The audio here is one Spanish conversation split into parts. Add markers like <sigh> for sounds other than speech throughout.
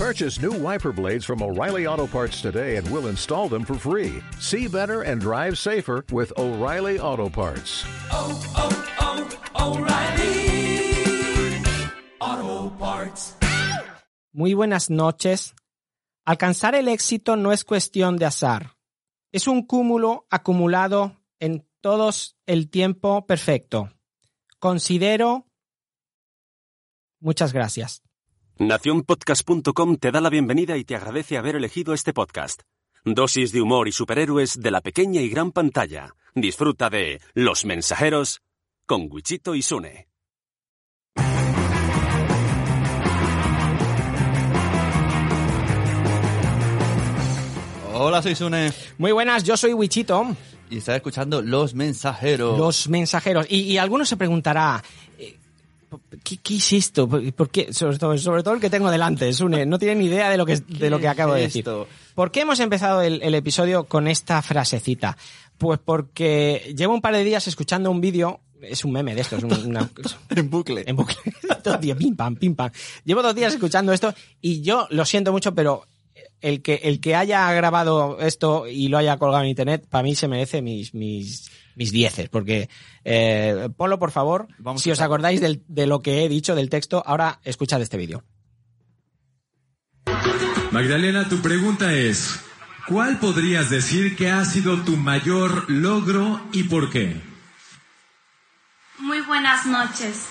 Purchase new wiper blades from O'Reilly Auto Parts today and we'll install them for free. See better and drive safer with O'Reilly Auto Parts. oh, oh, oh, O'Reilly Auto Parts. Muy buenas noches. Alcanzar el éxito no es cuestión de azar. Es un cúmulo acumulado en todos el tiempo perfecto. Considero... Muchas gracias. Naciónpodcast.com te da la bienvenida y te agradece haber elegido este podcast. Dosis de humor y superhéroes de la pequeña y gran pantalla. Disfruta de Los Mensajeros con Wichito y Sune. Hola, soy Sune Muy buenas, yo soy Wichito. y estás escuchando Los Mensajeros. Los mensajeros. Y, y alguno se preguntará, eh, ¿qué, qué es esto? ¿Por qué? Sobre todo, sobre todo el que tengo delante, Sune. No tiene ni idea de lo que, de lo que acabo de decir. ¿Por qué hemos empezado el, el episodio con esta frasecita? Pues porque llevo un par de días escuchando un vídeo, es un meme de esto, es un- una, <laughs> En bucle. en bucle. <laughs> Todo el día, pim pam, pim pam. Llevo dos días escuchando esto y yo lo siento mucho, pero el que, el que haya grabado esto y lo haya colgado en internet, para mí se merece mis, mis, mis dieces, porque eh, ponlo por favor, Vamos si os acordáis del- de lo que he dicho del texto, ahora escuchad este vídeo. Magdalena, tu pregunta es, ¿cuál podrías decir que ha sido tu mayor logro y por qué? Muy buenas noches.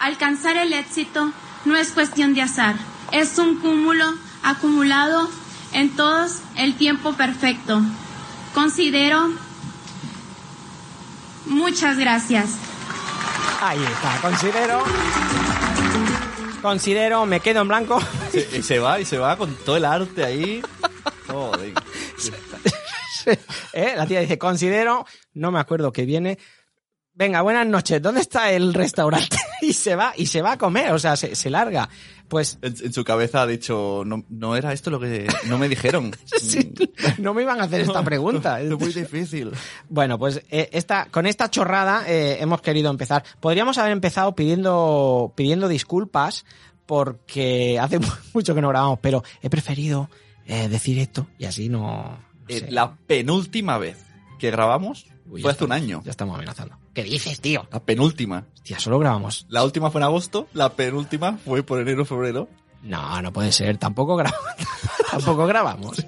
Alcanzar el éxito no es cuestión de azar, es un cúmulo acumulado en todos el tiempo perfecto. Considero... Muchas gracias. Ahí está, considero... Considero, me quedo en blanco. Se- y se va, y se va con todo el arte ahí. Joder. <laughs> ¿Eh? La tía dice, considero, no me acuerdo que viene. Venga, buenas noches, ¿dónde está el restaurante? <laughs> y se va, y se va a comer, o sea, se, se larga. Pues En, en su cabeza ha dicho, no, no era esto lo que no me dijeron. <laughs> sí, no me iban a hacer esta <laughs> pregunta. Es muy difícil. Bueno, pues eh, esta, con esta chorrada eh, hemos querido empezar. Podríamos haber empezado pidiendo, pidiendo disculpas porque hace mu- <laughs> mucho que no grabamos, pero he preferido eh, decir esto y así no... no sé. La penúltima vez que grabamos Uy, fue hace un año. Ya estamos amenazando. ¿Qué dices, tío? La penúltima. Hostia, solo grabamos La última fue en agosto, la penúltima fue por enero febrero. No, no puede ser. Tampoco grabamos. <laughs> Tampoco grabamos.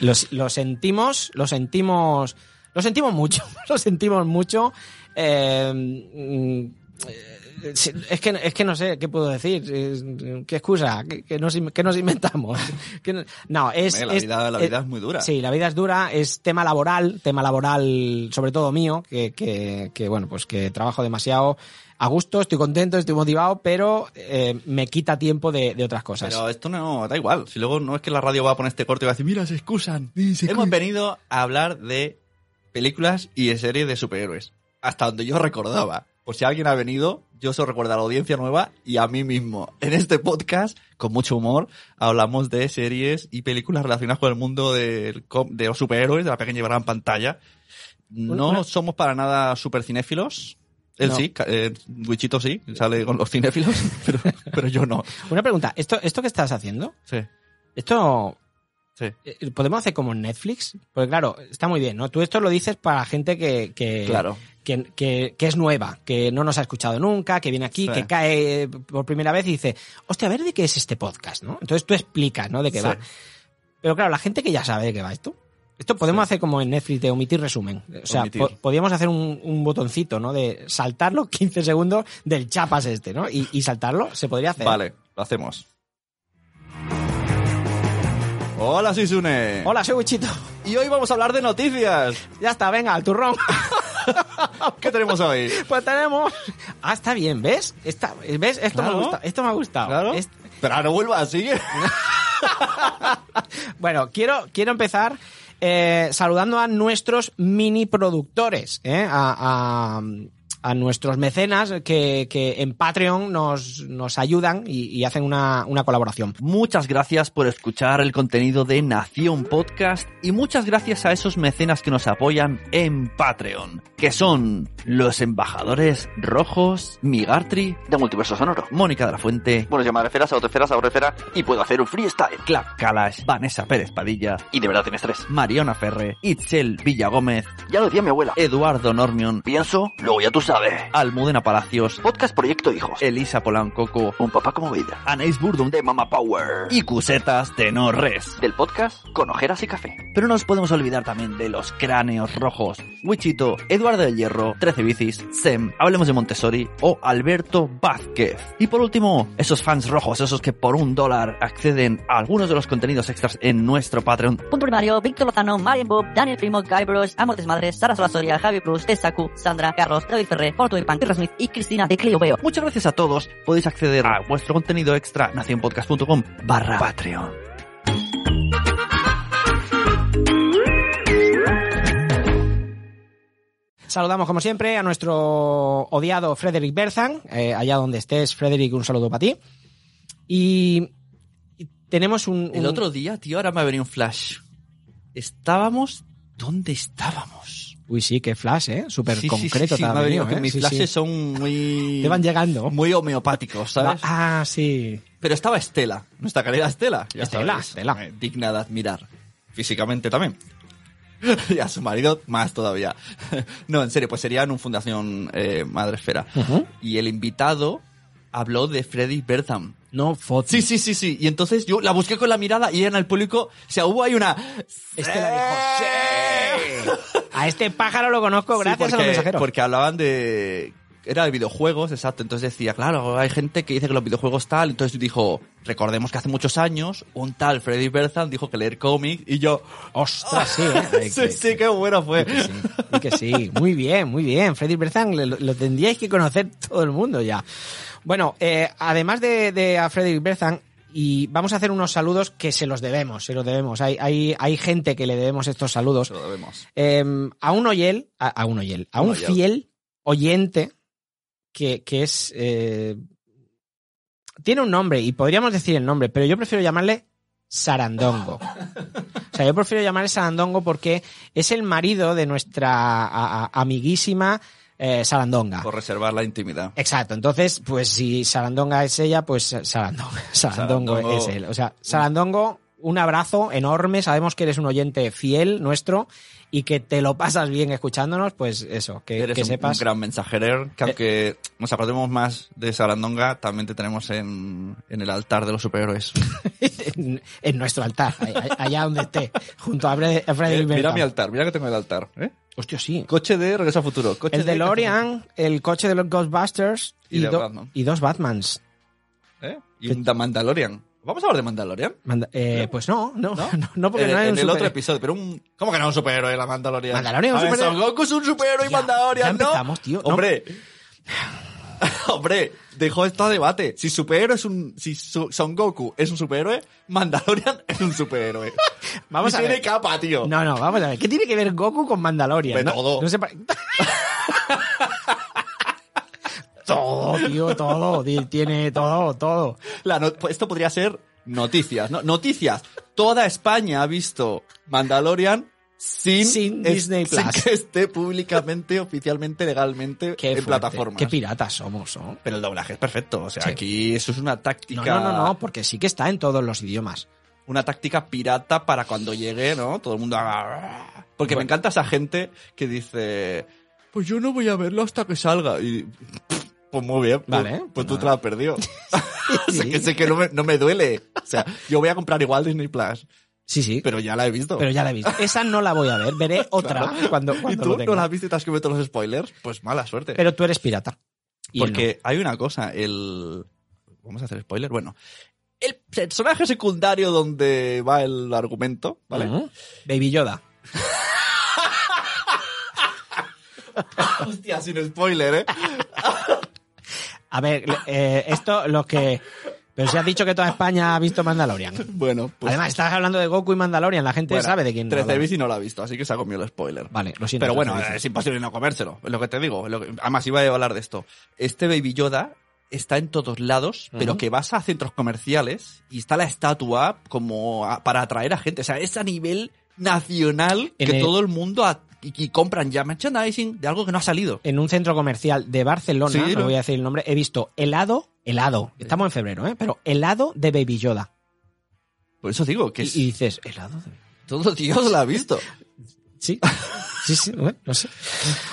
Lo, lo sentimos, lo sentimos, lo sentimos mucho. <laughs> Lo sentimos mucho. Eh, mm, eh, es que es que no sé qué puedo decir. Eh, ¿Qué excusa? ¿Qué, nos, nos inventamos? <laughs> ¿Qué no, es, Hombre, la es- vida- la vida es muy dura. Sí, la vida es dura. Es tema laboral, tema laboral, sobre todo mío, que, que, que, bueno, pues que trabajo demasiado a gusto, estoy contento, estoy motivado, pero eh, me quita tiempo de, de otras cosas. Pero esto no da igual. Si luego no es que la radio va a poner este corte y va a decir, mira, se excusan. Hemos venido a hablar de películas y de series de superhéroes. Hasta donde yo recordaba. Por si alguien ha venido, yo se recuerdo a la audiencia nueva y a mí mismo. En este podcast, con mucho humor, hablamos de series y películas relacionadas con el mundo del de los superhéroes, de la pequeña y gran pantalla. No Una- somos para nada super cinéfilos. Él No. sí, eh, Wichito sí, sale con los cinéfilos, <laughs> pero, pero yo no. Una pregunta, ¿esto, ¿esto que estás haciendo? Sí, ¿Esto sí. eh, podemos hacer como en Netflix? Porque claro, está muy bien, ¿no? Tú esto lo dices para gente que, que, Claro. Que, que- que es nueva, que no nos ha escuchado nunca, que viene aquí, Sí. que cae por primera vez y dice, hostia, a ver de qué es este podcast, ¿no? Entonces tú explicas, ¿no? De qué Sí. va. Pero claro, la gente que ya sabe de qué va esto. Esto podemos hacer como en Netflix de omitir resumen. O sea, po- podríamos hacer un, un botoncito, ¿no? De saltarlo <laughs> 15 segundos del chapas este, ¿no? Y, y saltarlo, se podría hacer. Vale, lo hacemos. Hola, soy Sune. Hola, soy Wichito. Y hoy vamos a hablar de noticias. Ya está, venga, al turrón. <laughs> <laughs> ¿Qué tenemos hoy? Pues tenemos. Ah, está bien, ¿ves? Está, ¿Ves? Esto me Claro. gusta. Esto me ha gustado. Claro. Pero ahora no vuelva así. <laughs> Bueno, quiero, quiero empezar eh, saludando a nuestros mini productores, ¿eh? a, a- a nuestros mecenas que, que en Patreon nos, nos ayudan y, y hacen una, una colaboración. Muchas gracias por escuchar el contenido de Nación Podcast y muchas gracias a esos mecenas que nos apoyan en Patreon, que son los embajadores rojos, Migartri, de Multiverso Sonoro, Mónica de la Fuente, Bueno, llama esferas, autoesferas, esfera y puedo hacer un freestyle. Clap Kalash, Vanessa Pérez Padilla, Y de verdad tienes tres. Mariona Ferre, Itzel Villagómez, Ya lo decía mi abuela. Eduardo Normion, Pienso, luego ya tú sabes. Almudena Palacios, Podcast Proyecto Hijos. Elisa Polancoco, Un papá como vida. Anais Burdum De Mama Power. y Cusetas de No Res. Del podcast con ojeras y café. Pero no nos podemos olvidar también de los cráneos rojos. Wichito, Eduardo del Hierro, 13 Bicis, Sem, Hablemos de Montessori o Alberto Vázquez. Y por último, esos fans rojos, esos que por un dólar acceden a algunos de los contenidos extras en nuestro Patreon. Punto primario, Víctor Lozano, Marian Bob, Daniel Primo, Guy Bruce, Amor Desmadres, Sara Solasoria, Javi Cruz, Tesaku, Sandra, Carlos, David Ferrer, Porto Irpan, Smith y Cristina de Clio Veo. Muchas gracias a todos. Podéis acceder a vuestro contenido extra nacionpodcast.com barra Patreon. Saludamos, como siempre, a nuestro odiado Frederick Berzan. Eh, allá donde estés, Frederick, un saludo para ti. Y, y tenemos un, El un- otro día, tío, ahora me ha venido un flash. Estábamos... ¿Dónde estábamos? Uy, sí, qué flash, ¿eh? Súper Sí, concreto sí, sí, que ¿eh? mis flashes son muy... <laughs> Te van llegando. Muy homeopáticos, ¿sabes? Ah, sí. Pero estaba Estela, nuestra querida Estela. Ya Estela, eh, digna de admirar. Físicamente también. <laughs> y a su marido más todavía. <laughs> no, en serio, pues sería en un Fundación eh, Madre Esfera. Ujú. Y el invitado habló de Freddy Bertham. No, foto. Sí, sí, sí, sí. Y entonces yo la busqué con la mirada y en el público, o sea, hubo ahí una... Estela dijo, A este pájaro lo conozco Sí, gracias a los porque- mensajeros. Porque hablaban de... Era de videojuegos, exacto. Entonces decía, claro, hay gente que dice que los videojuegos tal. Entonces dijo, recordemos que hace muchos años un tal Freddy Bertham dijo que leer cómics y yo... Ostras, <laughs> sí, ¿eh? Sí, que- sí, qué bueno fue. que sí, y que sí. Muy bien, muy bien. Freddy Berzan lo, lo tendríais que conocer todo el mundo ya. Bueno, eh, además de, de a Frederick Berzan, y vamos a hacer unos saludos que se los debemos, se los debemos. Hay, hay, hay gente que le debemos estos saludos. Lo vemos. Eh, a un oyel, a, a un oyel, a Un fiel oyente que, que es... eh, tiene un nombre y podríamos decir el nombre, pero yo prefiero llamarle Sarandongo. O sea, yo prefiero llamarle Sarandongo porque es el marido de nuestra a- a- amiguísima eh, Sarandonga. Por reservar la intimidad. Exacto, entonces, pues si Sarandonga es ella, pues Sarandonga, Sarandongo, <laughs> Sarandongo. es él. O sea, Sarandongo, un abrazo enorme, sabemos que eres un oyente fiel nuestro y que te lo pasas bien escuchándonos, pues eso, que, Eres que sepas. un gran mensajerer, que aunque nos aprendemos más de Sarandonga, también te tenemos en, en el altar de los superhéroes. en, <laughs> en nuestro altar, allá donde esté, junto a Fred- a Freddy Eh, mira mi altar, mira que tengo el altar. ¿eh? Hostia, sí. Coche de Regreso a Futuro. Coche El de DeLorean, el coche de los Ghostbusters Y y, do- y dos Batmans. ¿Eh? Y un The Mandalorian. ¿Vamos a hablar de Mandalorian? Manda- eh, pues no, no, no, <laughs> ¿No? no, porque en, no hay en un el otro episodio, pero un... ¿Cómo que no es un superhéroe la Mandalorian? Mandalorian es un A ver, superhéroe. Son Goku es un superhéroe y Mandalorian, ya ¿no? empezamos, tío. Hombre... <laughs> Hombre, dejó esto debate. Si superhéroe es un... Si Son Goku es un superhéroe, Mandalorian <laughs> es un superhéroe. Vamos Y a tiene ver. capa, tío. No, no, vamos a ver. ¿Qué tiene que ver Goku con Mandalorian? De No- todo. no sé todo, tío, todo. Ti- Tiene todo, todo. La no- pues esto podría ser noticias, ¿no? Noticias. Toda España ha visto Mandalorian sin, Sin es- Disney sin Plus. que esté públicamente, oficialmente, legalmente Qué en fuerte. plataformas. Qué piratas somos, ¿no? Pero el doblaje es perfecto. O sea, Sí. aquí eso es una táctica. No, no, no, no, porque sí que está en todos los idiomas. Una táctica pirata para cuando llegue, ¿no? Todo el mundo haga. Porque me encanta esa gente que dice. Pues yo no voy a verlo hasta que salga. Y. Pues muy bien. pues- Vale, Pues, pues tú te la has perdido. <laughs> <laughs> o sea, Sí. que sé que no me, no me duele. O sea, yo voy a comprar igual Disney Plus. Sí, sí. Pero, Pero ya la he visto. ya la he visto. Esa no la voy a ver. Veré <laughs> otra Claro. cuando, ¿Y cuando tú lo no la has visto y te has comido todos los spoilers? Pues mala suerte. Pero tú eres pirata. Porque hay una cosa, el... Vamos a hacer spoiler. Bueno, el personaje secundario donde va el argumento. ¿vale? Baby Yoda. Hostia, sin spoiler, ¿eh? A ver, eh, esto lo que... Pero si has dicho que toda España ha visto Mandalorian. Bueno, pues... Además, estás hablando de Goku y Mandalorian. La gente bueno, sabe de quién 13 hablamos. bici no lo ha visto, así que se ha comido el spoiler. Vale, lo siento. Pero bueno, 13 es imposible no comérselo, es lo que te digo. es lo que- Además, iba a hablar de esto. Este Baby Yoda está en todos lados, pero que vas a centros comerciales y está la estatua como a- para atraer a gente. O sea, es a nivel nacional En que el- todo el mundo a- y, y compran ya merchandising de algo que no ha salido. en un centro comercial de Barcelona, Sí, no lo- voy a decir el nombre, he visto helado, helado, estamos en febrero, ¿eh? pero helado de Baby Yoda. Por eso digo que Y, es- y dices, helado de Baby todo Dios lo ha visto. <laughs> Sí, sí, sí, bueno, no sé.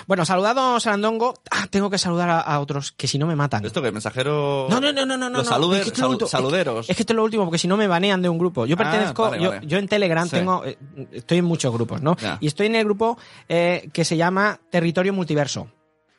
Bueno, saludado Sarandongo, ah, tengo que saludar a, a otros que si no me matan. Esto que mensajero... No, no, no, no, no. Los no. saluder- Es que lo saluderos. Es que esto es lo último, porque si no me banean de un grupo. Yo Ah, pertenezco, vale, yo, vale. yo en Telegram Sí. tengo, eh, estoy en muchos grupos, ¿no? Ya. Y estoy en el grupo eh, que se llama Territorio Multiverso.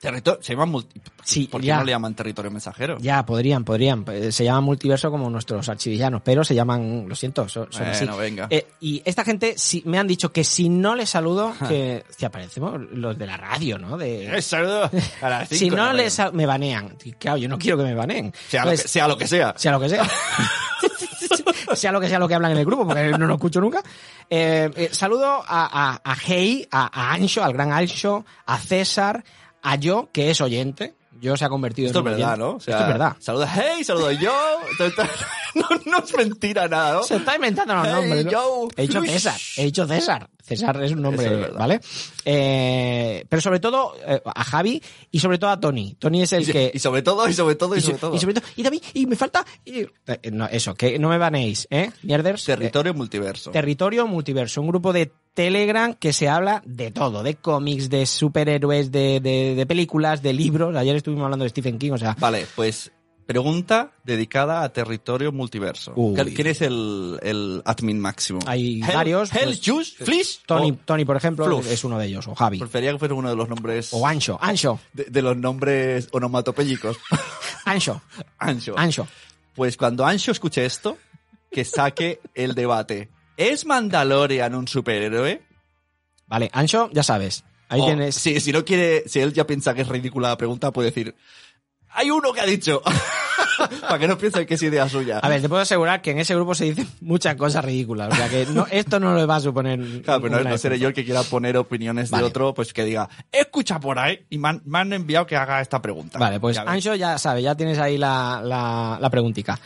Territorio, se llama multi... Sí, ¿Por qué ya. no le llaman territorio mensajero? Ya, podrían, podrían. Eh, Se llaman multiverso como nuestros archivillanos, pero se llaman, lo siento, son, son así. Bueno, venga. Eh, y esta gente si, me han dicho que si no les saludo, <laughs> que, que aparecemos los de la radio, ¿no? De, <laughs> Eh, saludo a las si no no les me banean. Y Claro, yo no quiero que me baneen. Sea lo, que, sea lo que sea. sea lo que sea. <laughs> sea lo que sea lo que hablan en el grupo, porque no lo escucho nunca. Eh, eh, saludo a, a, a Hey, a, a Ancho, al gran Ancho, a César, a yo, que es oyente. Yo se ha convertido Esto es en un verdad, oyente. ¿no? O sea, Esto es verdad. Saluda, hey, saludo yo. <laughs> No, no es mentira nada, ¿no? Se está inventando los Hey, nombres. ¿no? yo. He dicho. César. He dicho César. César es un nombre, es verdad. ¿vale? Eh, pero sobre todo eh, a Javi y sobre todo a Tony. Tony es el Y, que... y sobre todo, y sobre todo, y, y so- sobre todo. y sobre todo- y David, y me falta... y- eh, no, eso, que no me banéis, ¿eh? Mierders. Territorio multiverso. Territorio Multiverso, un grupo de Telegram que se habla de todo, de cómics, de superhéroes, de, de, de películas, de libros. Ayer estuvimos hablando de Stephen King, o sea, Vale, pues pregunta dedicada a territorio multiverso. Uy. ¿Quién es el, el admin máximo? hay Hell- varios. Hell, pues, Juice, Flish. Tony, o- Tony, por ejemplo, Fluff. es uno de ellos, o Javi. Prefería que fuera uno de los nombres. O Ancho, Ancho, de, de los nombres onomatopéyicos. <laughs> Ancho, Ancho. Ancho. Pues cuando Ancho escuche esto, que saque el debate. ¿Es Mandalorian un superhéroe? Vale, Ancho, ya sabes. Ahí O, tienes. Si, si no quiere, si él ya piensa que es ridícula la pregunta, puede decir, hay uno que ha dicho. <laughs> Para que no piensen que es idea suya. A ver, te puedo asegurar que en ese grupo se dicen muchas cosas ridículas. O sea que no, esto no le va a suponer. <laughs> Claro, pero no, no seré yo el que quiera poner opiniones Vale. de otro, pues que diga, escucha por ahí, y me han, me han enviado que haga esta pregunta. Vale, pues. Ancho ya sabe, ya tienes ahí la, la, la preguntica.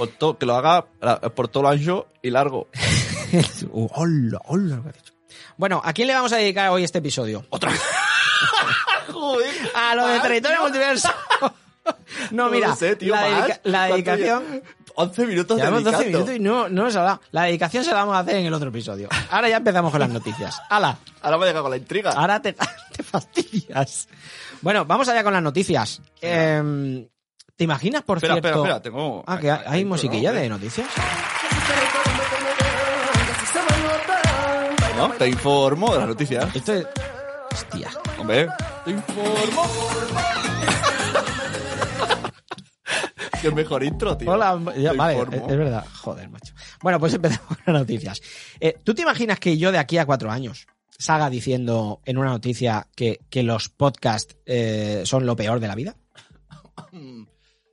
Por to- que lo haga por todo lo ancho y largo. Uh, <laughs> hola, hola, lo que ha dicho. Bueno, ¿a quién le vamos a dedicar hoy este episodio? Otra <laughs> Joder. A lo de territorio multiverso. <laughs> No, No mira, lo sé, tío, la, más. dedica- la ¿Cuánto dedicación. lle- 11 minutos Llevamos 12 dedicando. minutos y no, no hemos hablado. La dedicación se la vamos a hacer en el otro episodio. Ahora ya empezamos con las noticias. ¡Hala! Ahora me llega con la intriga. Ahora te, te fastidias. Bueno, vamos allá con las noticias. Eh, ¿Te imaginas, por espera, cierto? espera, espera, tengo... Ah, que hay, hay musiquilla de noticias. ¿No? Te informo de las noticias. Esto es. Hostia. Hombre, te informo. Qué mejor intro, tío. Hola, ya, vale, es, es verdad. Joder, macho. Bueno, pues empezamos <laughs> con las noticias. Eh, ¿Tú te imaginas que yo de aquí a cuatro años salga diciendo en una noticia que, que los podcasts eh, son lo peor de la vida?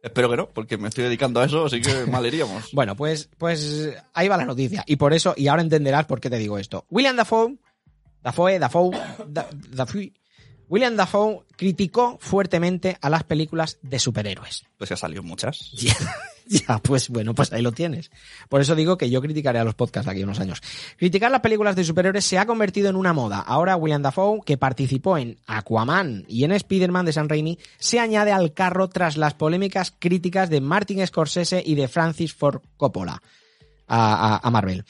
Espero que no, porque me estoy dedicando a eso, así que mal iríamos. <laughs> Bueno, pues, pues ahí va la noticia. Y por eso, y ahora entenderás por qué te digo esto. William Dafoe, Dafoe, Dafoe, Da- Dafoe, William Dafoe criticó fuertemente a las películas de superhéroes. Pues ya salió muchas. <laughs> <laughs> Ya, pues bueno, pues ahí lo tienes. Por eso digo que yo criticaré a los podcasts de aquí a unos años. Criticar las películas de superhéroes se ha convertido en una moda. Ahora William Dafoe, que participó en Aquaman y en Spider-Man de San Raimi, se añade al carro tras las polémicas críticas de Martin Scorsese y de Francis Ford Coppola a Marvel.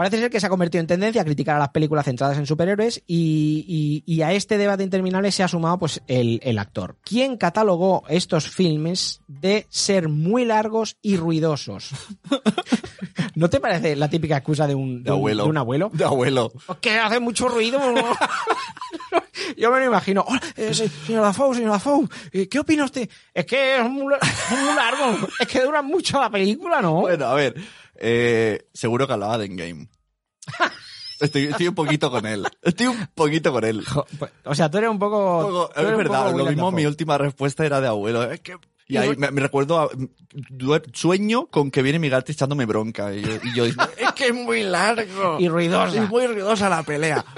Parece ser que se ha convertido en tendencia a criticar a las películas centradas en superhéroes y, y- y a este debate interminable se ha sumado pues el, el actor, quien catalogó estos filmes de ser muy largos y ruidosos. <laughs> ¿No te parece la típica excusa de un, De un- abuelo. de un abuelo? De abuelo. Que hace mucho ruido. <laughs> Yo me lo imagino. Hola, eh, se- señor Dafoe, señor Dafoe, eh, ¿qué opina usted? Es que es muy, muy largo. Es que dura mucho la película, ¿no? Bueno, a ver. Eh, seguro que hablaba de Endgame. <laughs> Estoy, estoy un poquito con él. Estoy un poquito con él. Pues, O sea, tú eres un poco... Un es verdad, lo mismo mi última respuesta era de abuelo. Es que Y ahí me, me recuerdo, a- sueño con que viene mi gato echándome bronca. Y yo, y yo digo, <laughs> es que es muy largo. Y ruidosa. Es muy ruidosa la pelea. <laughs>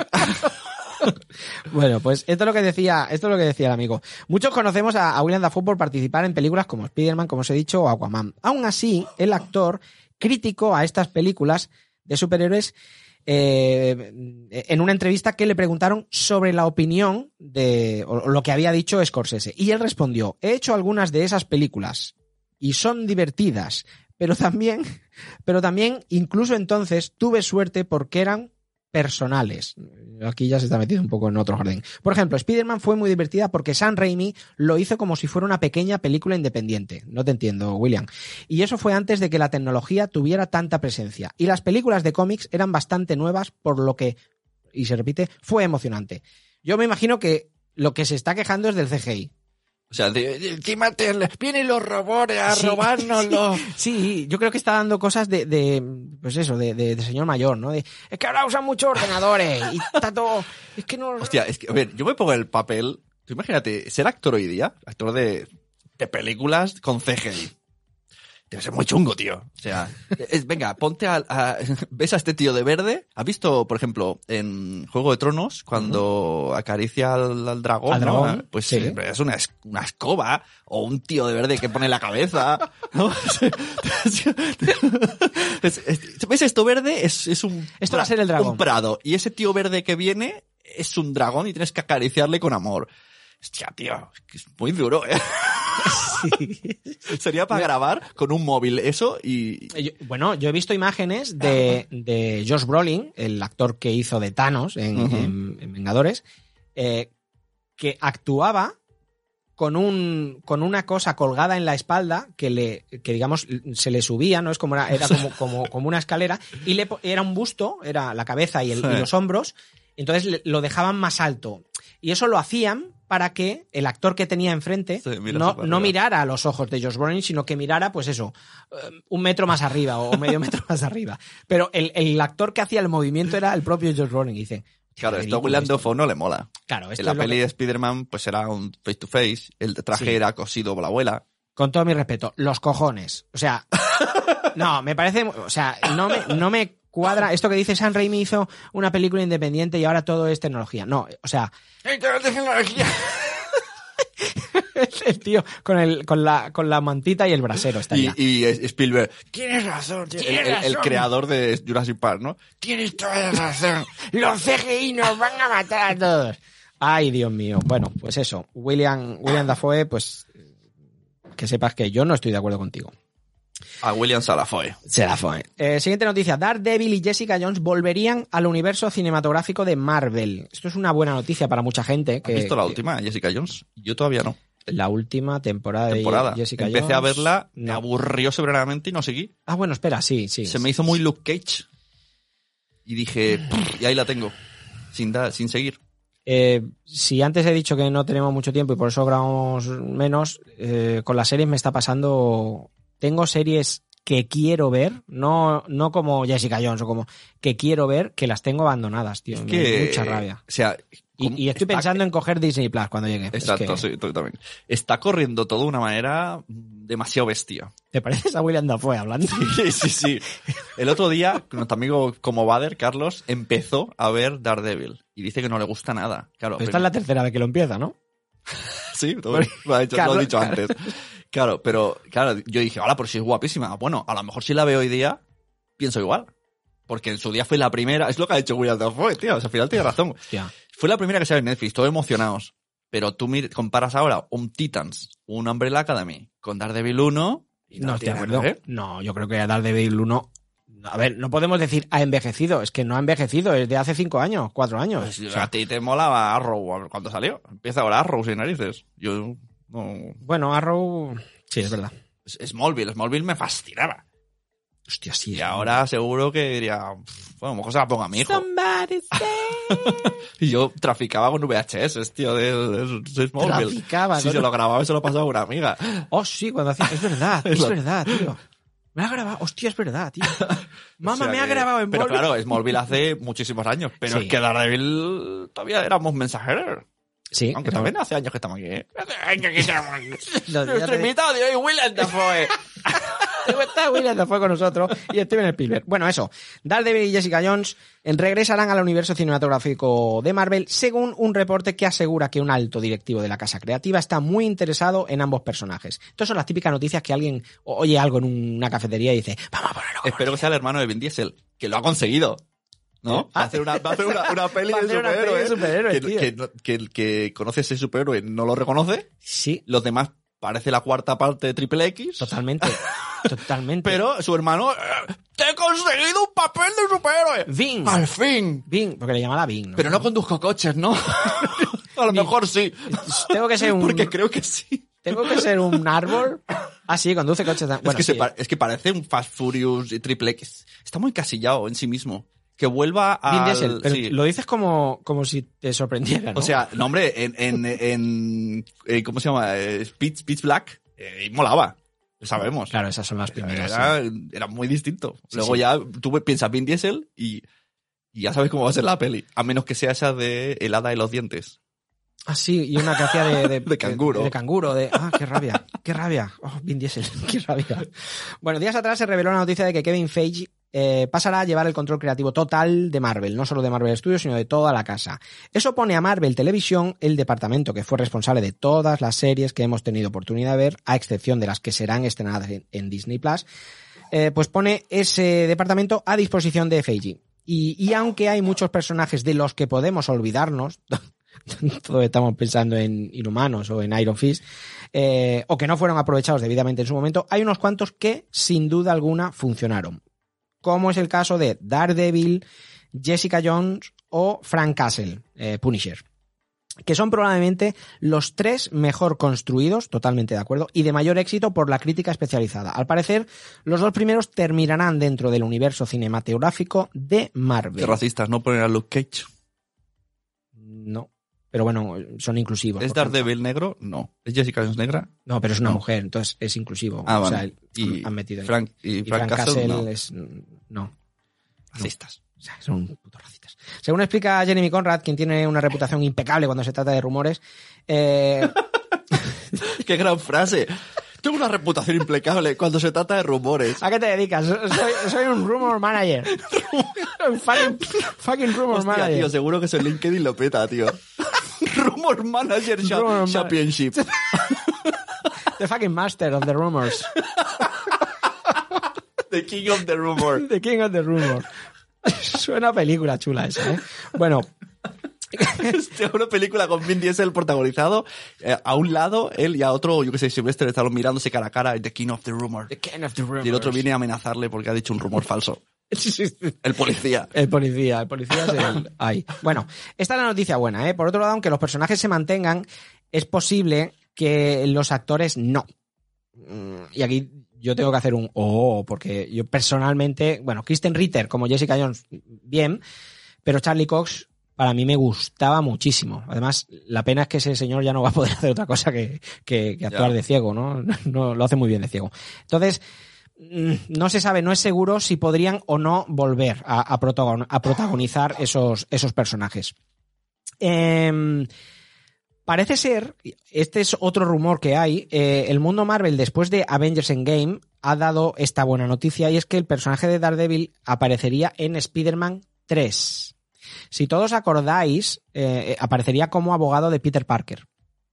Bueno, pues esto es lo que decía, esto es lo que decía el amigo. Muchos conocemos a, a William Dafoe por participar en películas como Spider-Man, como os he dicho, o Aquaman. Aún así, el actor crítico a estas películas de superhéroes eh, en una entrevista que le preguntaron sobre la opinión de o lo que había dicho Scorsese. Y él respondió, he hecho algunas de esas películas y son divertidas, pero también, pero también incluso entonces tuve suerte porque eran personales. Aquí ya se está metiendo un poco en otro jardín. Por ejemplo, Spider-Man fue muy divertida porque Sam Raimi lo hizo como si fuera una pequeña película independiente. No te entiendo, William. Y eso fue antes de que la tecnología tuviera tanta presencia. Y las películas de cómics eran bastante nuevas, por lo que, y se repite, fue emocionante. Yo me imagino que lo que se está quejando es del CGI. O sea, de, de- encima te- vienen los robores a Sí, <laughs> robárnoslo. Sí, sí, yo creo que está dando cosas de, de pues eso, de, de- de señor mayor, ¿no? De, es que ahora usan muchos ordenadores y está todo, es que no... <laughs> Hostia, es que, a ver, yo me pongo el papel. Tú imagínate, ser actor hoy día, actor de, de películas con CGI. Debe ser muy chungo, tío. O sea, es- venga, ponte a, a- <laughs> ¿Ves a este tío de verde? ¿Has visto, por ejemplo, en Juego de Tronos, cuando acaricia al, al dragón? Al ¿no? dragón, Pues sí. sí, es una, es- una escoba o un tío de verde que pone la cabeza. <laughs> ¿no? <laughs> Es- es- ¿Ves esto verde? Es, es un, Esto va a ser el dragón. un prado. Y ese tío verde que viene es un dragón y tienes que acariciarle con amor. Hostia, tío, es muy duro, ¿eh? <laughs> Sería para grabar con un móvil eso y... Yo- bueno, yo he visto imágenes de, de Josh Brolin, el actor que hizo de Thanos en, en- en Vengadores, eh, que actuaba con un con una cosa colgada en la espalda que le que digamos se le subía no es como era, era como, como como una escalera y le era un busto era la cabeza y, el- Sí. y los hombros entonces le- lo dejaban más alto. Y eso lo hacían para que el actor que tenía enfrente Sí, no, no mirara a los ojos de Josh Brolin sino que mirara pues eso eh, un metro más arriba o medio <laughs> metro más arriba pero el, el actor que hacía el movimiento era el propio Josh Brolin y dice Claro, "Qué esto a esto". Dafoe no le mola. claro esto En la es peli que- de Spider-Man pues era un face to face, el traje Sí. era cosido por la abuela. con todo mi respeto, los cojones. O sea, <laughs> no, me parece, o sea, no me, no me cuadra esto que dice San Raimi hizo una película independiente y ahora todo es tecnología. No, o sea, <laughs> el tío con el, con la, con la mantita y el brasero está Y, ya. y es- Spielberg, tienes razón, tío. El, el- el creador de Jurassic Park, ¿no? Tienes toda la razón. Los CGI nos van a matar a todos. Ay, Dios mío. Bueno, pues eso. William, William Dafoe, pues que sepas que yo no estoy de acuerdo contigo. A William Salafoy. Se la fue. Eh, siguiente noticia. Daredevil y Jessica Jones volverían al universo cinematográfico de Marvel. Esto es una buena noticia para mucha gente. ¿Has Que, visto la que- última, Jessica Jones? Yo todavía no. La última temporada, Temporada. de Jessica Empecé Jones. a verla, me aburrió soberanamente y no seguí. Ah, bueno, espera, sí, sí. Se me hizo muy Luke Cage. Y dije, y ahí la tengo. Sin, da- sin seguir. Eh, si antes he dicho que no tenemos mucho tiempo y por eso grabamos menos, eh, con las series me está pasando. Tengo series que quiero ver, no, no como Jessica Jones o como que quiero ver, que las tengo abandonadas, tío. Es que, mucha rabia. O sea, Y, y estoy está- pensando en coger Disney Plus cuando llegue. Es Exacto, que- sí, también. Está corriendo todo de una manera demasiado bestia. ¿Te pareces a William Dafoe hablando? Sí, sí, sí. <laughs> El otro día, nuestro amigo como Bader, Carlos, empezó a ver Daredevil. Y dice que no le gusta nada. Claro, Pero esta es la tercera vez que lo empieza, ¿no? <laughs> Sí, todo- lo, ha dicho- lo Carlos- he dicho antes. <laughs> Claro, pero claro, yo dije, hola, pero si es guapísima. Bueno, a lo mejor si la veo hoy día, pienso igual. Porque en su día fue la primera, es lo que ha hecho William Dafoe, tío. O sea, al final tiene razón. Hostia. Fue la primera que salió en Netflix, todos emocionados. Pero tú comparas ahora un Titans, un Umbrella Academy, con Daredevil 1 y No acuerdo. que ver. No, yo creo que Daredevil 1. A ver, no podemos decir ha envejecido, es que no ha envejecido, es de hace cinco años, cuatro años. Pues, O sea, a ti te molaba Arrow cuando salió. Empieza ahora Arrow sin narices. Yo no. bueno, Arrow. Sí, es verdad. Smallville, Smallville me fascinaba. Hostia, sí. Y ahora seguro que diría, "Pff, bueno, a lo mejor se la pongo a mi hijo. Somebody say- <laughs> Y yo traficaba con VHS, tío, de, de- de Smallville. Traficaba, Sí, ¿no? se lo grababa y se lo pasaba a una amiga. Oh, sí, cuando hacía. Es verdad, <laughs> es verdad, tío. Me ha grabado. Hostia, es verdad, tío. <laughs> Mamá, O sea me ha grabado en Pero claro, Smallville hace muchísimos años. Pero Sí. es que Daredevil todavía éramos mensajeros. Sí, Aunque también hace años que estamos aquí, ¿eh? Los días <laughs> Nuestro de- invitado de hoy, Willem Dafoe. <laughs> Está William Dafoe con nosotros y Steven Spielberg. Bueno, eso. Daredevil y Jessica Jones regresarán al universo cinematográfico de Marvel según un reporte que asegura que un alto directivo de la casa creativa está muy interesado en ambos personajes. Estas son las típicas noticias que alguien oye algo en una cafetería y dice, vamos a ponerlo. Espero que sea el hermano de Vin Diesel, que lo ha conseguido. ¿No? Va a hacer una, va a hacer una, <laughs> una peli a de una peli de superhéroes, que, tío. que, que conoce ese superhéroe no lo reconoce. Sí, Los demás parece la cuarta parte de Triple X. totalmente. <laughs> totalmente. Pero su hermano, "Eh, te he conseguido un papel de superhéroe. Vin. Al fin. Vin, porque le llamaba Vin. ¿no? Pero no conduzco coches, ¿no? <laughs> a lo mejor sí. Tengo que ser un... Porque creo que sí. Tengo que ser un árbol. Ah, sí, conduce coches. Bueno, es, que sí. es que parece un Fast Furious y Triple X. Está muy casillado en sí mismo. Que vuelva a. Vin Diesel, pero lo dices como, como si te sorprendiera, ¿no? O sea, no, hombre, en, en, en eh, ¿cómo se llama? Eh, Pitch, Pitch Black, eh, molaba. Lo sabemos. claro, esas son las primeras. Era, muy distinto. Sí, Luego sí. ya tú piensas Vin Diesel y, y ya sabes cómo va a ser la peli. A menos que sea esa de El hada de los dientes. Ah, sí, y una que hacía de, de, <laughs> De canguro. De, de canguro, de. Ah, qué rabia, qué rabia. Oh, Vin Diesel, <laughs> qué rabia. Bueno, días atrás se reveló la noticia de que Kevin Feige eh, pasará a llevar el control creativo total de Marvel, no solo de Marvel Studios, sino de toda la casa. Eso pone a Marvel Televisión, el departamento que fue responsable de todas las series que hemos tenido oportunidad de ver, a excepción de las que serán estrenadas en, Disney Plus, eh, pues pone ese departamento a disposición de Feige. Y, y aunque hay muchos personajes de los que podemos olvidarnos, <laughs> todos estamos pensando en Inhumanos o en Iron Fist, eh, o que no fueron aprovechados debidamente en su momento, hay unos cuantos que sin duda alguna funcionaron. Como es el caso de Daredevil, Jessica Jones o Frank Castle, eh, Punisher. Que son probablemente los tres mejor construidos, totalmente de acuerdo, y de mayor éxito por la crítica especializada. Al parecer, los dos primeros terminarán dentro del universo cinematográfico de Marvel. Qué racistas, no poner a Luke Cage. No. Pero bueno, son inclusivos. ¿Es. Daredevil negro? No. ¿Es Jessica Jones negra? No, pero es una No. mujer, entonces es inclusivo. Ah, o vale. sea, Y han metido ahí. Frank, y Y Frank, Frank Castle, no. es. No. Racistas. O sea, son putos racistas. Según explica Jeremy Conrad, quien tiene una reputación impecable cuando se trata de rumores, eh, <laughs> Qué gran frase. Tengo una reputación impecable cuando se trata de rumores. ¿a qué te dedicas? Soy, soy un rumor manager. <laughs> Un fucking, fucking rumor Hostia, manager. tío, seguro que eso en LinkedIn lo peta, tío. Rumor Manager Cha- Rumor ma- Championship. <laughs> The fucking master of the rumors. The King of the Rumor. <laughs> The king of the rumor. Suena a película chula esa, ¿eh? Bueno, Este, una película con Vin Diesel protagonizado. eh, a un lado, él y a otro, yo que sé, Sylvester están mirándose cara a cara. The King of the Rumor. the king of the rumors. Y el otro viene a amenazarle porque ha dicho un rumor falso. El policía. El policía, el policía es el... <laughs> Ahí. Bueno, esta es la noticia buena, ¿eh? Por otro lado, aunque los personajes se mantengan, es posible que los actores no. Mm, Y aquí yo tengo que hacer un oh, porque yo personalmente, bueno, Kristen Ritter como Jessica Jones, bien, pero Charlie Cox para mí me gustaba muchísimo. Además, la pena es que ese señor ya no va a poder <laughs> hacer otra cosa que, que- que actuar Ya. de ciego, ¿no? <laughs> No lo hace muy bien de ciego. Entonces, no se sabe, no es seguro si podrían o no volver a, a protagon- a protagonizar esos, esos personajes. Em, parece ser, este es otro rumor que hay, eh, el mundo Marvel después de Avengers Endgame ha dado esta buena noticia y es que el personaje de Daredevil aparecería en Spider-Man 3. Si todos acordáis, eh, aparecería como abogado de Peter Parker.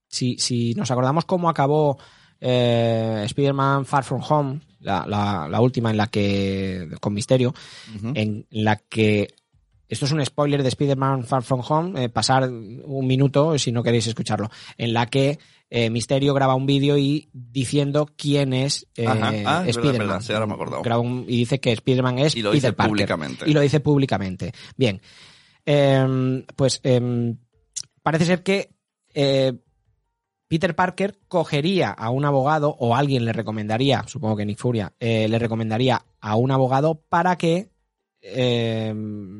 Si, si nos acordamos cómo acabó eh, Spider-Man Far From Home, la, la- la última en la que, con Misterio, en la que esto es un spoiler de Spider-Man Far From Home, eh, pasar un minuto si no queréis escucharlo, en la que eh, Misterio graba un vídeo y diciendo quién es eh, Ajá. Ah, Spider-Man. sí. Graba un- y dice que Spider-Man es Y lo Peter dice Parker. públicamente. Y lo dice públicamente. Bien. Em, pues em, parece ser que eh, Peter Parker cogería a un abogado o alguien le recomendaría, supongo que Nick Furia, eh, le recomendaría a un abogado para que eh,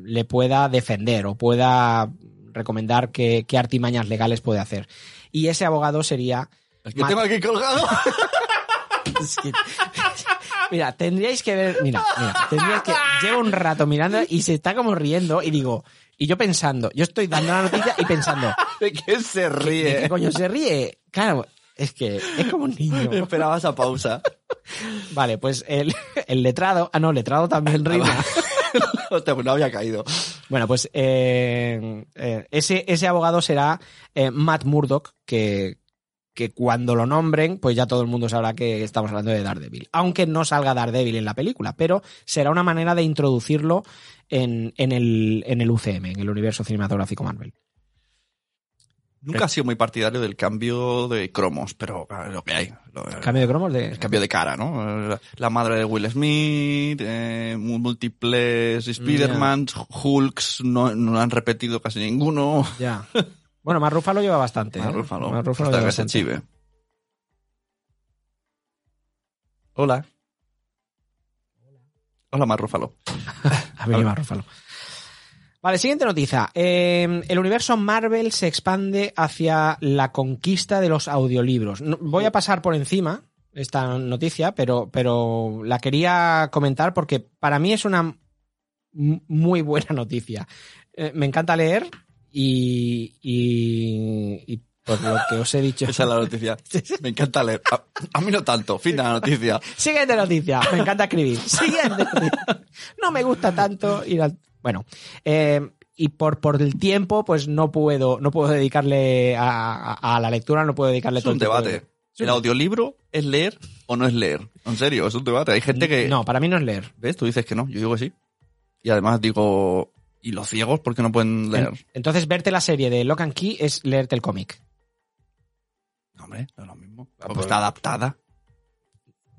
le pueda defender o pueda recomendar qué, qué artimañas legales puede hacer. Y ese abogado sería... El que Matt- tengo aquí colgado. <laughs> Es que- mira, tendríais que ver... Mira, mira, tendríais que... llevo un rato mirando y se está como riendo y digo, y yo pensando, yo estoy dando la noticia y pensando, <laughs> ¿De qué se ¿de ríe? qué coño se ríe? Claro, es que es como un niño. <laughs> Esperaba esa pausa. <laughs> Vale, pues el, el letrado, ah no, letrado también rima. Hostia, pues no había caído. Bueno, pues eh, eh, ese, ese abogado será eh, Matt Murdock, que, que cuando lo nombren, pues ya todo el mundo sabrá que estamos hablando de Daredevil. Aunque no salga Daredevil en la película, pero será una manera de introducirlo en, en, el, en el UCM, en el universo cinematográfico Marvel. Nunca he sido muy partidario del cambio de cromos, pero lo que hay. Lo- Cambio de cromos de... el cambio de cara, ¿no? La, madre de Will Smith, eh, múltiples Spider-Man, Hulks, no, no han repetido casi ninguno. Ya. <laughs> Bueno, Ruffalo lleva bastante. ¿eh? Mark Ruffalo hasta lleva que se bastante. chive. Hola. Hola, Mar Rúfalo. <laughs> Ha venido Mark Ruffalo. Vale, siguiente noticia. Eh, el universo Marvel se expande hacia la conquista de los audiolibros. No- voy a pasar por encima esta noticia, pero, pero la quería comentar porque para mí es una muy buena noticia. Eh, me encanta leer y, y, y por lo que os he dicho. Esa es la noticia. <laughs> Me encanta leer. A, a mí no tanto. Fin de la noticia. Siguiente noticia. Me encanta escribir. <laughs> Siguiente noticia. No me gusta tanto ir al... Bueno, eh, y por, por el tiempo, pues no puedo, no puedo dedicarle a, a- a la lectura, no puedo dedicarle Es todo un el debate. de- ¿El audiolibro es leer o no es leer? En serio, es un debate. Hay gente que... No, para mí no es leer. ¿Ves? Tú dices que no. Yo digo que sí. Y además digo... ¿Y los ciegos por qué no pueden leer? En- Entonces, verte la serie de Lock and Key es leerte el cómic. No, hombre, no es lo mismo. Ah, Porque pues- está adaptada.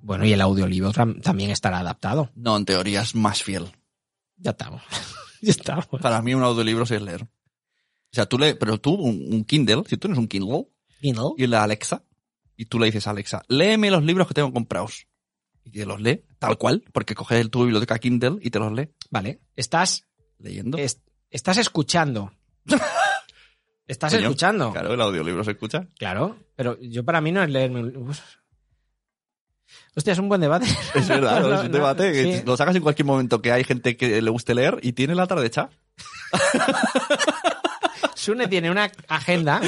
Bueno, y el audiolibro tam- también estará adaptado. No, en teoría es más fiel. Ya estamos. <laughs> ya estamos. Para mí un audiolibro sí es leer. O sea, tú le, pero tú, un, un Kindle, si tú tienes un Kindle Kindle. y la Alexa, y tú le dices a Alexa, léeme los libros que tengo comprados. Y te los lee, tal cual, porque coges tu biblioteca Kindle y te los lee Vale. Estás, leyendo. es- estás escuchando. <laughs> estás Coño, escuchando. Claro, el audiolibro se escucha. Claro, pero yo para mí no es leerme un... Hostia, es un buen debate. <laughs> Es verdad, <laughs> es un no, debate que sí. lo sacas en cualquier momento que hay gente que le guste leer y tiene la tarde hecha. Sune tiene una agenda,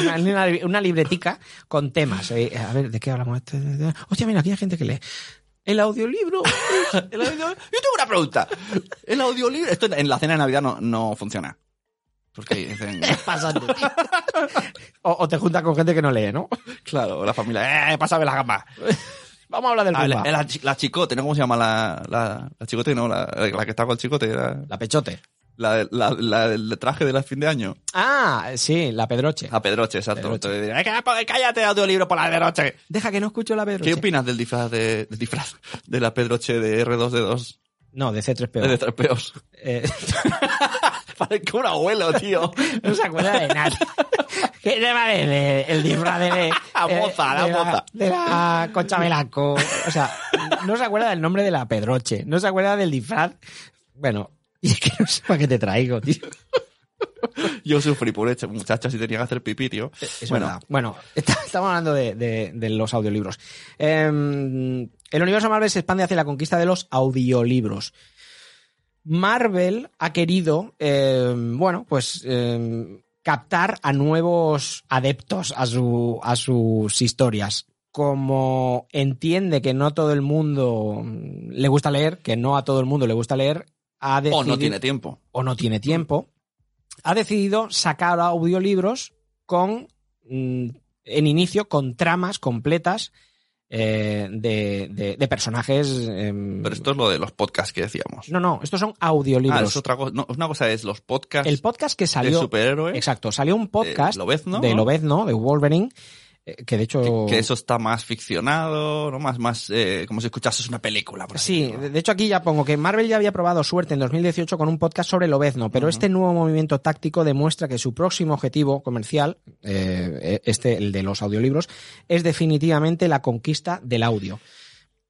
una, libretica con temas. Eh, a ver, ¿de qué hablamos? Este- Hostia, mira, aquí hay gente que lee. El audiolibro. El audio- Yo tengo una pregunta. El audiolibro, esto en la cena de Navidad no, no funciona. Porque dicen, <laughs> Pasando, tío. O, o te juntas con gente que no lee, ¿no? claro, la familia, eh, pásame la gamba. Vamos a hablar del Ah, la, chicote, ¿no? ¿Cómo se llama la, la, la chicote? No, la, la que está con el chicote. La, La pechote. La, la- la- el traje de la fin de año. Ah, sí, la pedroche. A Pedroche, exacto. Pedroche. "Eh, cá- cállate, audiolibro por la Pedroche. Deja que no escucho la pedroche. ¿Qué opinas del disfraz de, del disfraz de la Pedroche de R2D2? No, de C3PO. De Trapeos. Eh, <laughs> Parezco un abuelo, tío. <laughs> no se acuerda de nada. ¿Qué te parece el disfraz de... La moza, la moza. De la Concha Velasco. O sea, no se acuerda del nombre de la Pedroche. No se acuerda del disfraz. Bueno, <laughs> y es que no sé para qué te traigo, tío. <laughs> Yo sufrí por hecho, muchacha, si tenía que hacer pipí, tío. Es bueno, verdad. Bueno, está- estamos hablando de, de- de los audiolibros. Em, el universo Marvel se expande hacia la conquista de los audiolibros. Marvel ha querido, em, bueno, pues em, captar a nuevos adeptos a, su, a sus historias. Como entiende que no todo el mundo le gusta leer, que no a todo el mundo le gusta leer, ha decidido o no tiene tiempo. o no tiene tiempo, ha decidido sacar audiolibros con, mm, en inicio, con tramas completas eh, de, de- de personajes. em, Pero esto es lo de los podcasts que decíamos. No, no, estos son ah, audiolibros. es otra cosa. No, una cosa es los podcasts El podcast que de salió. superhéroes. Exacto, salió un podcast de Lobezno, de ¿no? Lobezno, de Wolverine, eh, que de hecho. Que, que eso está más ficcionado, ¿no? Más, más, eh, como si escuchases una película. Por Sí, de hecho aquí ya pongo que Marvel ya había probado suerte en 2018 con un podcast sobre Lobezno, pero Ujú. este nuevo movimiento táctico demuestra que su próximo objetivo comercial, eh, este, el de los audiolibros, es definitivamente la conquista del audio.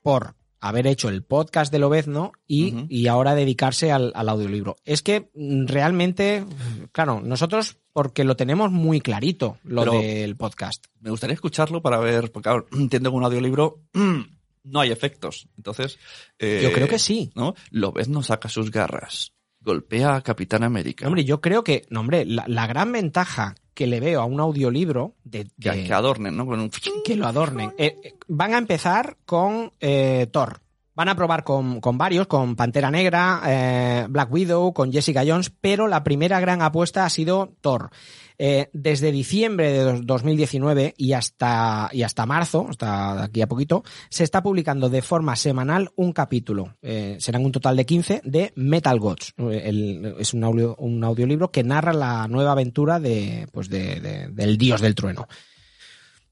Por haber hecho el podcast de Lobezno y, y ahora dedicarse al, al audiolibro. Es que mm, realmente, claro, nosotros porque lo tenemos muy clarito, lo Pero- del podcast. Me gustaría escucharlo para ver, porque claro, <clears throat> entiendo que un audiolibro <clears throat> no hay efectos. Entonces. eh, Yo creo que sí. ¿No? Lo ves, no saca sus garras. Golpea a Capitán América. Hombre, yo creo que, no, hombre, la, la gran ventaja que le veo a un audiolibro de, que, de- que adornen, ¿no? Con un... que lo adornen. <laughs> Eh, eh, van a empezar con eh, Thor. Van a probar con, con varios, con Pantera Negra, eh, Black Widow, con Jessica Jones, pero la primera gran apuesta ha sido Thor. Eh, desde diciembre de dos- 2019 y hasta, y hasta marzo, hasta aquí a poquito, se está publicando de forma semanal un capítulo. Eh, serán un total de 15 de Metal Gods. Eh, el- es un, audio, un audiolibro que narra la nueva aventura de, pues de- de- del dios del trueno.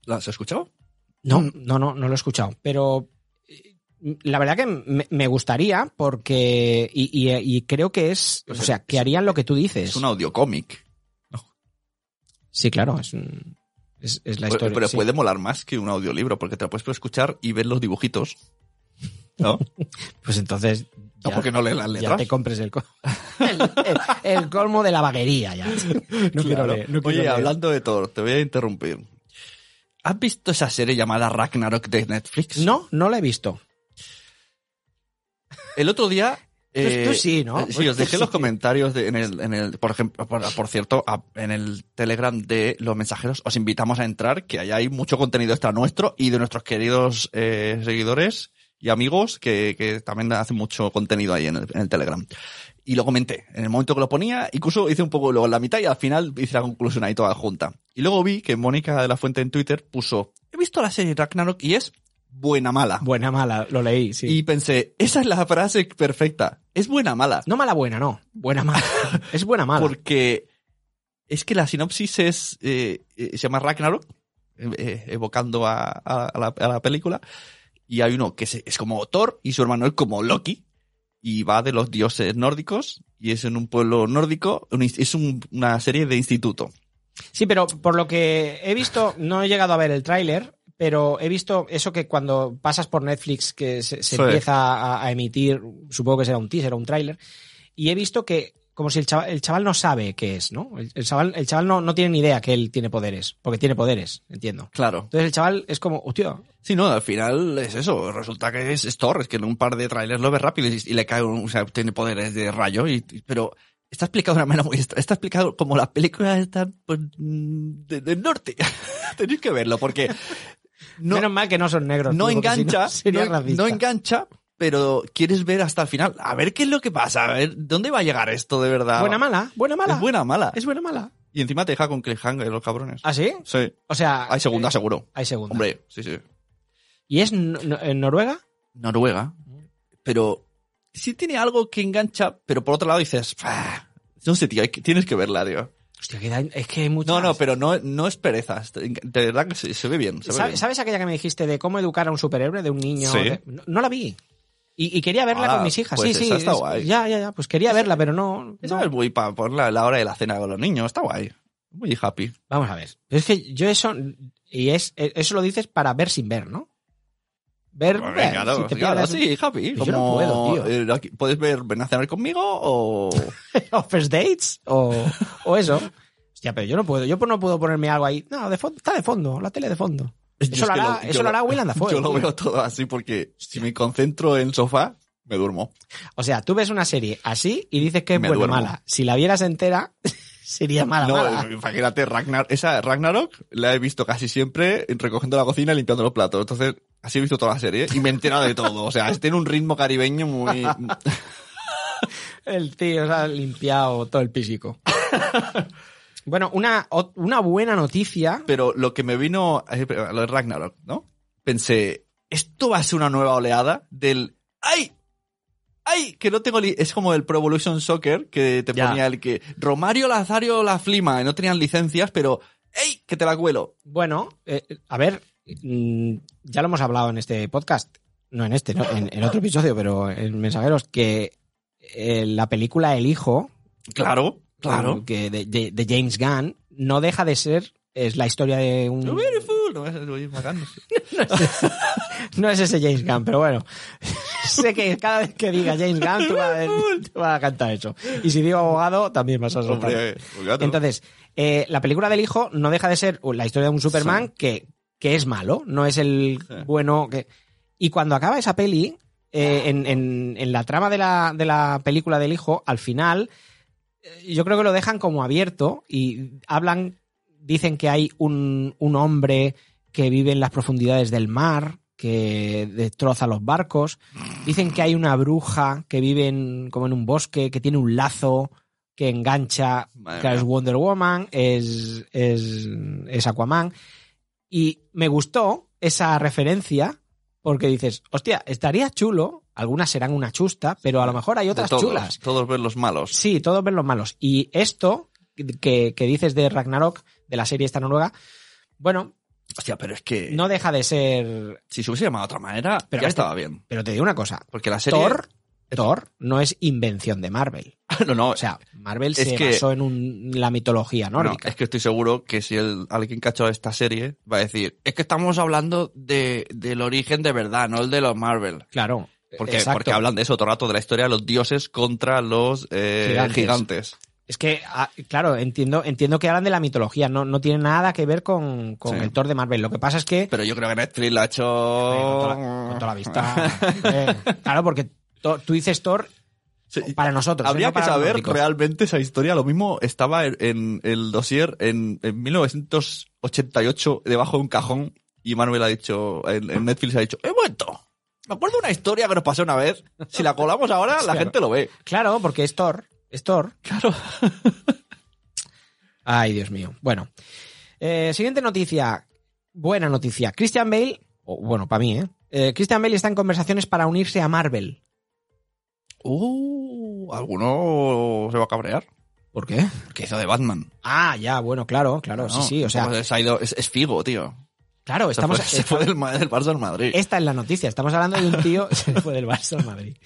¿Lo has escuchado? No, no, no, no lo he escuchado. Pero la verdad que me, me gustaría porque. Y, y- y creo que es. O sea, que harían lo que tú dices. Es un audiocómic. Sí, claro, es, un- es, es la Pero- historia. Pero sí. puede molar más que un audiolibro, porque te lo puedes escuchar y ver los dibujitos. ¿No? <laughs> Pues entonces. No, porque no leen las Ya letras. te compres el, co- <laughs> el, el- el colmo de la vaguería ya. No quiero Claro. leer, no quiero Oye, leer. hablando de Thor, te voy a interrumpir. ¿Has visto esa serie llamada Ragnarok de Netflix? No, no la he visto. El otro día. Pues tú sí, ¿no? Sí, os dejé los comentarios de- en, el, en el, por ejemplo, por, por cierto, a- en el Telegram de los mensajeros, os invitamos a entrar, que ahí hay mucho contenido extra nuestro y de nuestros queridos eh, seguidores y amigos que, que también hacen mucho contenido ahí en el, en el Telegram. Y lo comenté, en el momento que lo ponía, incluso hice un poco luego en la mitad y al final hice la conclusión ahí toda junta. Y luego vi que Mónica de la Fuente en Twitter puso, he visto la serie Ragnarok y es buena mala. Buena, mala, lo leí, sí. Y pensé, esa es la frase perfecta. Es buena mala. No mala, buena, no. Buena, mala. <laughs> es buena, mala. Porque es que la sinopsis es eh, eh, se llama Ragnarok, eh, eh, evocando a, a- a la, a la película. Y hay uno que es, es como Thor y su hermano es como Loki. Y va de los dioses nórdicos y es en un pueblo nórdico. es un- una serie de instituto. Sí, pero por lo que he visto, no he llegado a ver el tráiler, pero he visto eso que cuando pasas por Netflix que se, se Sí. empieza a, a emitir, supongo que será un teaser o un tráiler, y he visto que como si el chaval, el chaval no sabe qué es, ¿no? El, el chaval, el chaval no, no tiene ni idea que él tiene poderes, porque tiene poderes, entiendo. Claro. Entonces el chaval es como, hostia, Sí, no, al final es eso. Resulta que es, es Thor, es que en un par de trailers lo ves rápido y, y le cae un, o sea, tiene poderes de rayo, y, y- pero está explicado de una manera muy extra. Está explicado como las películas están pues, mm, de- del norte. <laughs> Tenéis que verlo porque no, menos mal que no son negros. no tío, porque si engancha, no, no engancha, pero quieres ver hasta el final. A ver qué es lo que pasa, a ver dónde va a llegar esto de verdad. Buena mala, buena mala. Es buena mala. Es buena mala. Y encima te deja con cliffhanger los cabrones. ¿Ah, sí? Sí. O sea... Hay segunda, eh, seguro. Hay segunda. Hombre, sí, sí. ¿Y es no- en Noruega? Noruega, pero sí tiene algo que engancha, pero por otro lado dices, "Ah, no sé, tío, que- tienes que verla, tío. Hostia, que da- es que hay muchas... No, no, pero no, no es pereza, de verdad que se, se ve bien. Se ve ¿Sabes, bien. sabes aquella que me dijiste de cómo educar a un superhéroe, de un niño? Sí. de- No, no la vi. Y, y quería verla Ah, con mis hijas. pues sí, sí. esa está es- guay. Ya, ya, ya. Pues quería verla, pero no. Esa no. es muy para ponerla la hora de la cena con los niños, está guay. Muy happy. Vamos a ver. Es que yo eso. Y es eso lo dices para ver sin ver, ¿no? Ver. Pues ver, venga, no, si te claro, pierdes- sí, happy. Pues yo no puedo, tío. eh, ¿Puedes ver Ven a cenar conmigo o...? <laughs> o first dates o, o eso. Hostia, pero yo no puedo. Yo no puedo ponerme algo ahí. No, de fondo, está de fondo, la tele de fondo. Eso es lo hará, yo eso lo hará Will and Dafoe, Yo lo tío. veo todo así porque si me concentro en el sofá, me duermo. O sea, tú ves una serie así y dices que es Me buena duermo. mala. Si la vieras entera, <laughs> sería mala, no, mala. imagínate, Ragnar, esa Ragnarok la he visto casi siempre recogiendo la cocina y limpiando los platos. Entonces, así he visto toda la serie y me he enterado de todo. O sea, tiene un ritmo caribeño muy... El tío se ha limpiado todo el físico. bueno, una, una buena noticia. Pero lo que me vino a lo de Ragnarok, ¿no? Pensé, esto va a ser una nueva oleada del ¡ay! ¡ay! Que no tengo li- es como el Pro Evolution Soccer que te Ya. ponía el que Romario Lazario la flima y no tenían licencias, pero ¡ey! Que te la cuelo. Bueno, eh, a ver, ya lo hemos hablado en este podcast, no en este, no, en, en otro episodio, pero en Mensajeros, que eh, la película El Hijo, Claro, claro. que de, de- de James Gunn, no deja de ser, es la historia de un... No, es. <laughs> No es ese James Gunn, pero bueno. <laughs> sé que cada vez que diga James Gunn tú vas, a, tú vas a cantar eso. Y si digo abogado, también vas a soltar. Gato. Entonces, eh, la película del hijo no deja de ser la historia de un Superman que, que es malo, no es el Sí. bueno que... Y cuando acaba esa peli, eh, en, en- en la trama de la, de la película del hijo, al final, eh, yo creo que lo dejan como abierto y hablan, dicen que hay un, un hombre que vive en las profundidades del mar, que destroza los barcos. Dicen que hay una bruja que vive en- como en un bosque, que tiene un lazo que engancha, Madre que es. Wonder Woman, es, es, es Aquaman. Y me gustó esa referencia porque dices, hostia, estaría chulo, algunas serán una chusta, pero a lo mejor hay otras todos, chulas. Todos ven los malos. Sí, todos ven los malos. Y esto que, que dices de Ragnarok, de la serie esta noruega, bueno, Hostia, pero es que no deja de ser... si se hubiese llamado de otra manera, Pero ya estaba bien. Pero te digo una cosa, Porque la serie... Thor, Thor no es invención de Marvel. <laughs> no, no, O sea, Marvel se que- basó en un- la mitología No, nórdica. es que estoy seguro que si el, alguien hecho esta serie va a decir, es que estamos hablando de, del origen de verdad, no el de los Marvel. Claro. Porque, porque hablan de eso todo el rato, de la historia de los dioses contra los eh, Gigantes. gigantes. Es que, ah, claro, entiendo, entiendo que hablan de la mitología, no, no tiene nada que ver con, con Sí. el Thor de Marvel. Lo que pasa es que... Pero yo creo que Netflix lo ha hecho... Con toda la, con toda la vista. <laughs> Eh, claro, porque tú dices Thor Sí, para nosotros. ¿eh? Habría no que para los saber realmente esa historia. Lo mismo estaba en, en el dossier en, en 1988 debajo de un cajón y Manuel ha dicho, en, en Netflix ha dicho, he vuelto. Me acuerdo de una historia que nos pasó una vez. Si la colamos ahora, <laughs> la Claro. gente lo ve. Claro, porque es Thor. Es Thor. Claro. <laughs> Ay, Dios mío. Bueno. Eh, siguiente noticia. Buena noticia. Christian Bale, o bueno, para mí, ¿eh? Eh, Christian Bale está en conversaciones para unirse a Marvel. Uh, ¿alguno se va a cabrear? ¿Por qué? Porque hizo de Batman. Ah, ya, bueno, claro, claro, sí, No, sí. O sea, se ha ido- es, es Figo, tío. claro, estamos. se fue, se fue del, Barça al Madrid. Esta es la noticia. Estamos hablando de un tío. <laughs> se fue del Barça al Madrid.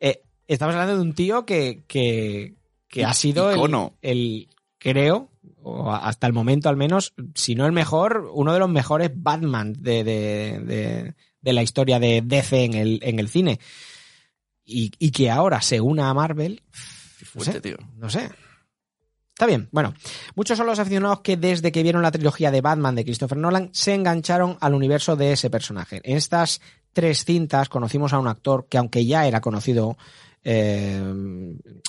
Eh, estamos hablando de un tío que, que, que ha sido el, el, creo, o hasta el momento al menos, si no el mejor, uno de los mejores Batman de, de, de, de la historia de DC en el, en el cine. Y, y que ahora se una a Marvel. No sé, tío. no sé. Está bien. Bueno, muchos son los aficionados que desde que vieron la trilogía de Batman de Christopher Nolan se engancharon al universo de ese personaje. En estas tres cintas conocimos a un actor que aunque ya era conocido eh,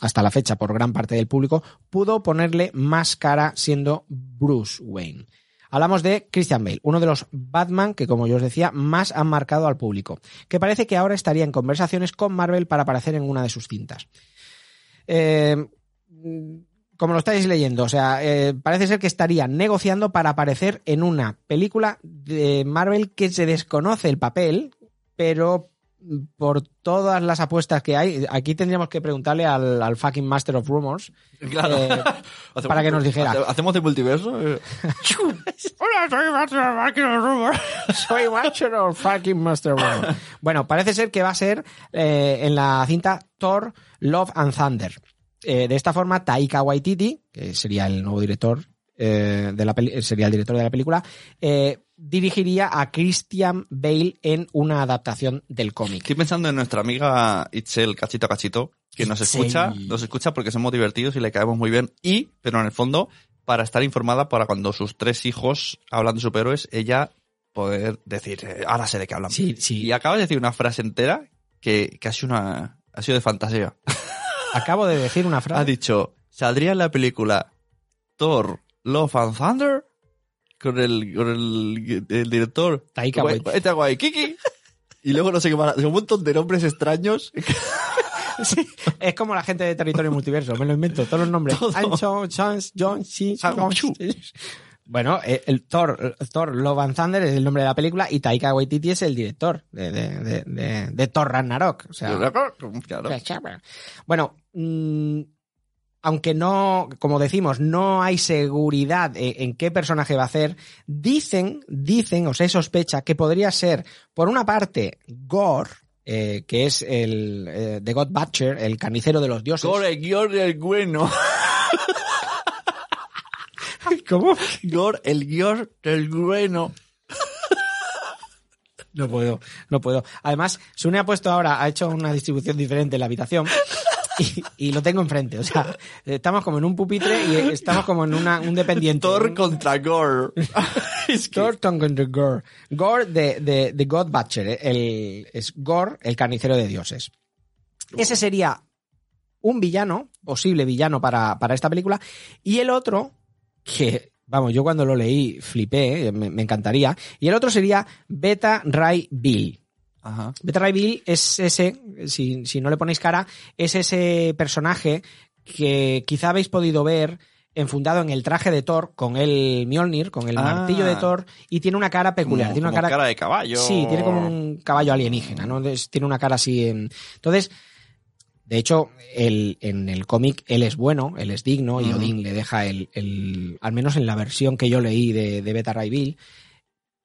hasta la fecha por gran parte del público, pudo ponerle más cara siendo Bruce Wayne. Hablamos de Christian Bale, uno de los Batman que, como yo os decía, más han marcado al público, que parece que ahora estaría en conversaciones con Marvel para aparecer en una de sus cintas. Eh, como lo estáis leyendo, o sea, eh, parece ser que estaría negociando para aparecer en una película de Marvel que se desconoce el papel, pero por todas las apuestas que hay, aquí tendríamos que preguntarle al, al fucking Master of Rumors Claro. eh, <laughs> para que nos dijera. hace- ¿Hacemos de multiverso? Eh, <laughs> Hola, soy Master of fucking Rumors. <laughs> soy Master of fucking Master of Rumors. Bueno, parece ser que va a ser eh, en la cinta Thor, Love and Thunder. Eh, de esta forma, Taika Waititi, que sería el nuevo director eh, de la peli- sería el director de la película, eh, dirigiría a Christian Bale en una adaptación del cómic. Estoy pensando en nuestra amiga Itzel Cachito Cachito, que nos escucha, nos escucha porque somos divertidos y le caemos muy bien. Y, pero en el fondo, para estar informada para cuando sus tres hijos hablan de superhéroes, ella poder decir, eh, ahora sé de qué hablan. Sí, sí. Y acabas de decir una frase entera que, que ha sido una, ha sido de fantasía. <laughs> Acabo de decir una Ha frase. dicho, ¿saldría en la película Thor, Love and Thunder? Con el, con el, el director Taika. Taika Waititi. Y luego no sé qué más, un montón de nombres extraños. <laughs> Sí, es como la gente de Territorio Multiverso, me lo invento, todos los nombres. Todo. Ancho, Chance, John, sí. Bueno, eh, el Thor, Thor Love and Thunder es el nombre de la película y Taika Waititi es el director de, de, de, Thor Ragnarok. O sea, Claro. bueno, mm, aunque no, como decimos, no hay seguridad en, en qué personaje va a hacer, dicen, dicen, o se sospecha que podría ser, por una parte, Gore, eh, que es el eh, The God Butcher, el carnicero de los dioses. Gore, el guion del bueno. <laughs> ¿Cómo? Gore, el guion del bueno. No puedo, no puedo. Además, Sune ha puesto ahora, ha hecho una distribución diferente en la habitación. <laughs> y, y lo tengo enfrente. O sea, estamos como en un pupitre y estamos como en una, un dependiente. Thor contra Gore. <laughs> Es que- Thor contra Gore. Gore de, de, de God Butcher. ¿eh? El, es Gore, el carnicero de dioses. Ese sería un villano, posible villano para, para esta película. Y el otro, que, vamos, yo cuando lo leí flipé, ¿eh? me, me encantaría. Y el otro sería Beta Ray Bill. Ajá. Beta Ray Bill es ese, si, si no le ponéis cara, es ese personaje que quizá habéis podido ver enfundado en el traje de Thor con el Mjolnir, con el Ah. martillo de Thor, y tiene una cara peculiar. Como- tiene una cara, cara de caballo. Sí, tiene como un caballo alienígena, ¿no? Entonces, tiene una cara así. en- Entonces, de hecho, el- en el cómic él es bueno, él es digno, y. Odín le deja el, el- Al menos en la versión que yo leí de, de Beta Ray Bill.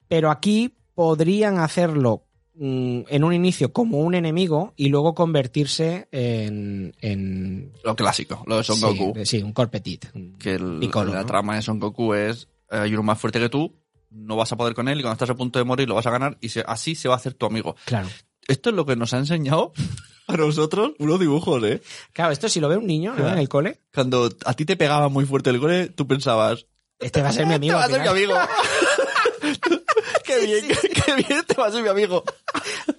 Pero aquí podrían hacerlo en un inicio como un enemigo y luego convertirse en. en Lo clásico, lo de Son sí, Goku. Sí, un corpetit. Que el- Piccolo, la ¿no? trama de Son Goku es hay uno más fuerte que tú, no vas a poder con él y cuando estás a punto de morir lo vas a ganar y se- así se va a hacer tu amigo. Claro. Esto es lo que nos ha enseñado <laughs> a nosotros unos dibujos, ¿eh? Claro, esto si lo ve un niño ¿no? En el cole, Cuando a ti te pegaba muy fuerte el gole, tú pensabas, este va a ser mi amigo. Te va a ser mi amigo. <laughs> qué bien, qué bien, te va a ser mi amigo.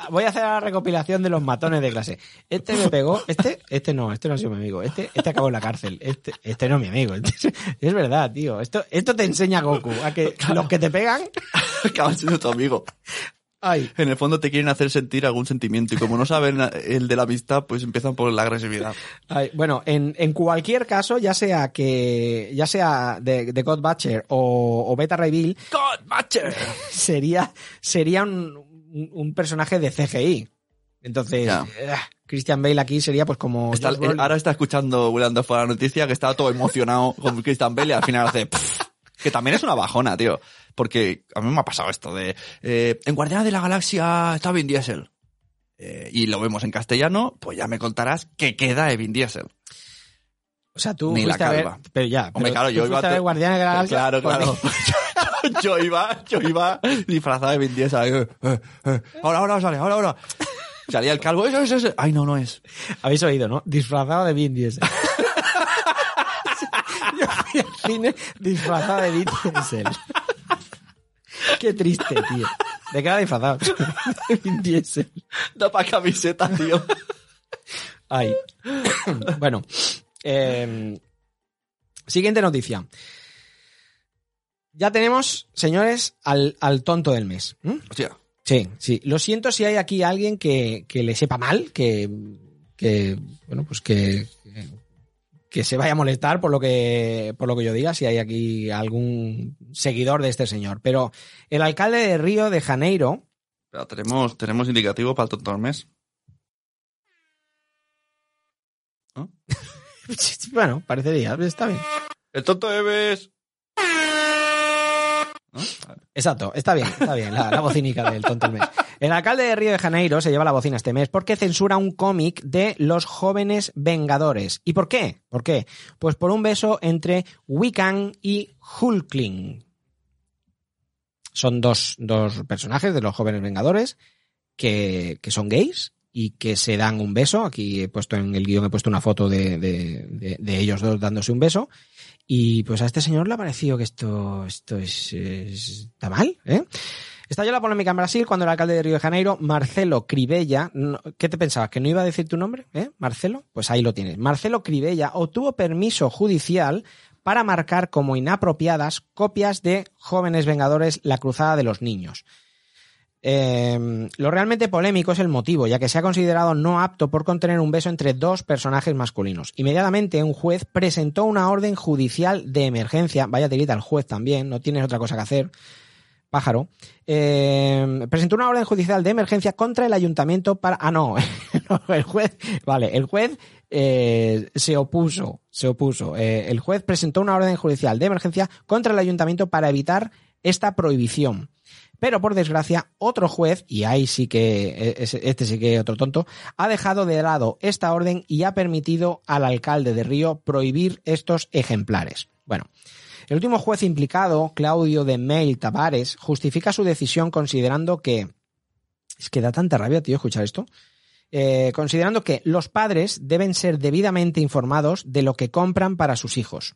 Voy a hacer la recopilación de los matones de clase. Este me pegó, este, este no, este no ha sido mi amigo. Este, este acabó en la cárcel. Este, este no es mi amigo. Este- es verdad, tío. Esto, esto te enseña Goku a que los que te pegan, <laughs> Acaban siendo tu amigo. Ay, En el fondo te quieren hacer sentir algún sentimiento y como no saben el de la amistad, pues empiezan por la agresividad. ay. bueno, en, en cualquier caso, ya sea que, ya sea de, de God Butcher o, o Beta Bill, God Butcher. <laughs> sería, sería un, un- personaje de CGI. Entonces, eh, Christian Bale aquí sería pues como Está- ahora está escuchando William Dafoe la noticia que estaba todo emocionado con Christian Bale y al final hace... "Pff", que también es una bajona, tío. Porque a mí me ha pasado esto de... eh, en Guardianes de la Galaxia está Vin Diesel. Eh, y lo vemos en castellano, pues ya me contarás qué queda de Vin Diesel. O sea, tú Ni la fuiste a ver, calva. pero ya, Hombre, claro, tú yo iba... a ver Guardianes de la Galaxia. Claro, claro. <laughs> yo iba, yo iba disfrazado de Vin Diesel. eh, eh, eh, ahora, ahora sale, ahora, ahora. Salía el calvo. Eso, eso, eso. Ay, no, no es. Habéis oído, ¿no? Disfrazado de Vin Diesel. <laughs> <laughs> Yo fui al cine disfrazado de Vin Diesel. Qué triste, tío. ¿De qué era disfrazado? De Vin Diesel. Da para camiseta, tío. Ay. bueno. eh, siguiente noticia. Ya tenemos, señores, al, al tonto del mes. Sí, sí. Lo siento si hay aquí alguien que, que le sepa mal, que, que bueno, pues que, que se vaya a molestar por lo que, por lo que yo diga, si hay aquí algún seguidor de este señor. Pero el alcalde de Río de Janeiro, Pero tenemos, tenemos indicativo para el tonto del mes. <laughs> bueno, parecería, está bien. El tonto del mes. Exacto, está bien, está bien, la, la bocinica del tonto del mes. El alcalde de Río de Janeiro se lleva la bocina este mes porque censura un cómic de los jóvenes vengadores. ¿Y por qué? ¿Por qué? Pues por un beso entre Wiccan y Hulkling. Son dos, dos personajes de los jóvenes vengadores que, que son gays y que se dan un beso. Aquí he puesto en el guion, he puesto una foto de- de ellos dos dándose un beso. Y pues a este señor le ha parecido que esto, esto es, es- está mal, ¿eh? Estalló la polémica en Brasil cuando el alcalde de Río de Janeiro, Marcelo Cribella, ¿qué te pensabas? ¿Que no iba a decir tu nombre? ¿Eh? Marcelo, pues ahí lo tienes. Marcelo Cribella obtuvo permiso judicial para marcar como inapropiadas copias de Jóvenes Vengadores La Cruzada de los Niños. Eh, lo realmente polémico es el motivo, ya que se ha considerado no apto por contener un beso entre dos personajes masculinos. Inmediatamente un juez presentó una orden judicial de emergencia, vaya tirita al juez también, no tienes otra cosa que hacer, pájaro, eh, presentó una orden judicial de emergencia contra el ayuntamiento para... Ah, no, <laughs> no, el juez, vale, el juez eh, se opuso, se opuso. Eh, el juez presentó una orden judicial de emergencia contra el ayuntamiento para evitar esta prohibición. Pero por desgracia, otro juez, y ahí sí que, ese- este sí que otro tonto, ha dejado de lado esta orden y ha permitido al alcalde de Río prohibir estos ejemplares. Bueno, el último juez implicado, Claudio de Meil Tavares, justifica su decisión considerando que. Es que da tanta rabia, tío, escuchar esto. eh, considerando que los padres deben ser debidamente informados de lo que compran para sus hijos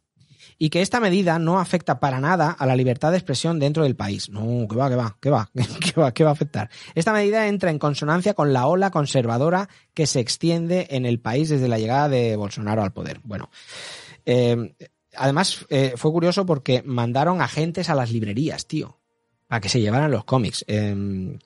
y que esta medida no afecta para nada a la libertad de expresión dentro del país. No, que va, que va, que va, <laughs> que va, que va a afectar. Esta medida entra en consonancia con la ola conservadora que se extiende en el país desde la llegada de Bolsonaro al poder. Bueno, eh, además eh, fue curioso porque mandaron agentes a las librerías, tío, para que se llevaran los cómics. Eh,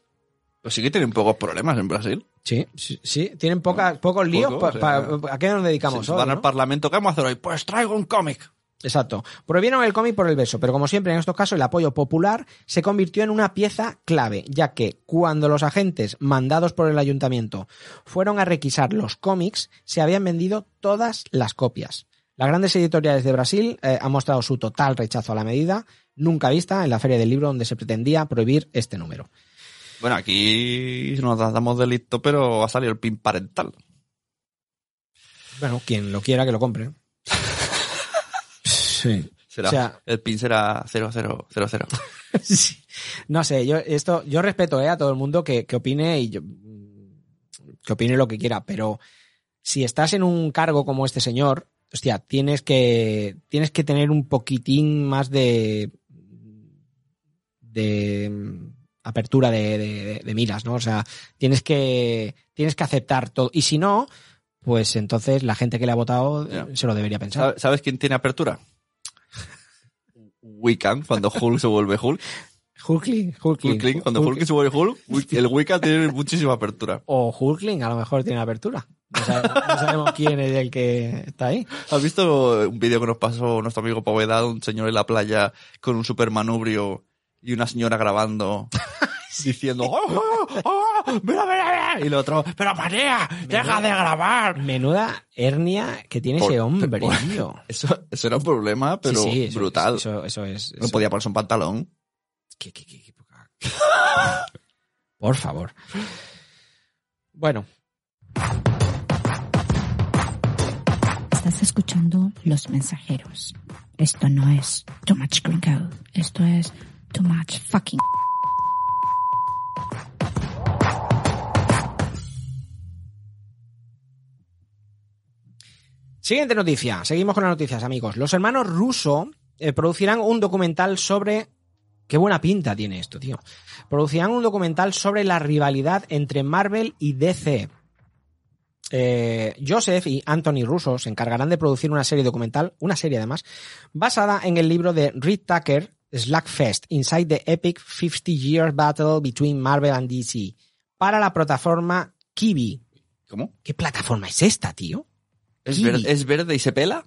Pues sí que tienen pocos problemas en Brasil. Sí, sí, sí, tienen poca- pocos líos. Poco, pa- o sea, pa- ¿A qué nos dedicamos Si hoy? van no? al Parlamento, ¿qué vamos a hacer hoy? Pues traigo un cómic. Exacto. Prohibieron el cómic por el beso, pero como siempre en estos casos el apoyo popular se convirtió en una pieza clave, ya que cuando los agentes mandados por el ayuntamiento fueron a requisar los cómics, se habían vendido todas las copias. Las grandes editoriales de Brasil eh, han mostrado su total rechazo a la medida, nunca vista en la Feria del Libro donde se pretendía prohibir este número. Bueno, aquí nos damos de listo, pero ha salido el pin parental. Bueno, quien lo quiera que lo compre. Sí. Será, O sea- el pin será 0000. <laughs> Sí. No sé, yo esto, yo respeto eh, a todo el mundo que, que opine y yo, que opine lo que quiera, pero si estás en un cargo como este señor, hostia, tienes que, tienes que tener un poquitín más de, de mm, apertura de, de- de miras, ¿no? O sea, tienes que, tienes que aceptar todo. Y si no, pues entonces la gente que le ha votado se lo debería pensar. ¿Sabe- ¿Sabes quién tiene apertura? Wiccan, cuando <laughs> Hulk se vuelve Hulk. Hulkling, Hulkling. Hulkling, cuando Hulk- se vuelve Hulk, el Wiccan tiene muchísima apertura. O Hulkling, a lo mejor tiene apertura. No sabemos, no sabemos quién es el que está ahí. ¿Has visto un vídeo que nos pasó nuestro amigo Povedad, un señor en la playa con un super manubrio y una señora grabando <laughs> diciendo ¡Oh, oh, oh, mira, mira, mira! y el otro ¡Pero María, deja de grabar! Menuda hernia que tiene Por- ese hombre, por- tío. <laughs> Eso, eso era un problema, pero Sí, sí, eso- brutal. Eso, eso es. no podía ponerse un pantalón. qué- qué- qué- <laughs> Por favor. Bueno, Estás escuchando Los Mensajeros. Esto no es Too Much Gringo. Esto es Too Much Fucking. Siguiente noticia. Seguimos con las noticias, amigos. Los hermanos Russo eh, producirán un documental sobre. Qué buena pinta tiene esto, tío. Producirán un documental sobre la rivalidad entre Marvel y DC. Eh, Joseph y Anthony Russo se encargarán de producir una serie documental, una serie además, basada en el libro de Reed Tucker, Slackfest, Inside the Epic 50 Year Battle Between Marvel and DC, para la plataforma Kiwi. ¿Cómo? ¿Qué plataforma es esta, tío? ¿Es, verde, ¿Es verde y se pela?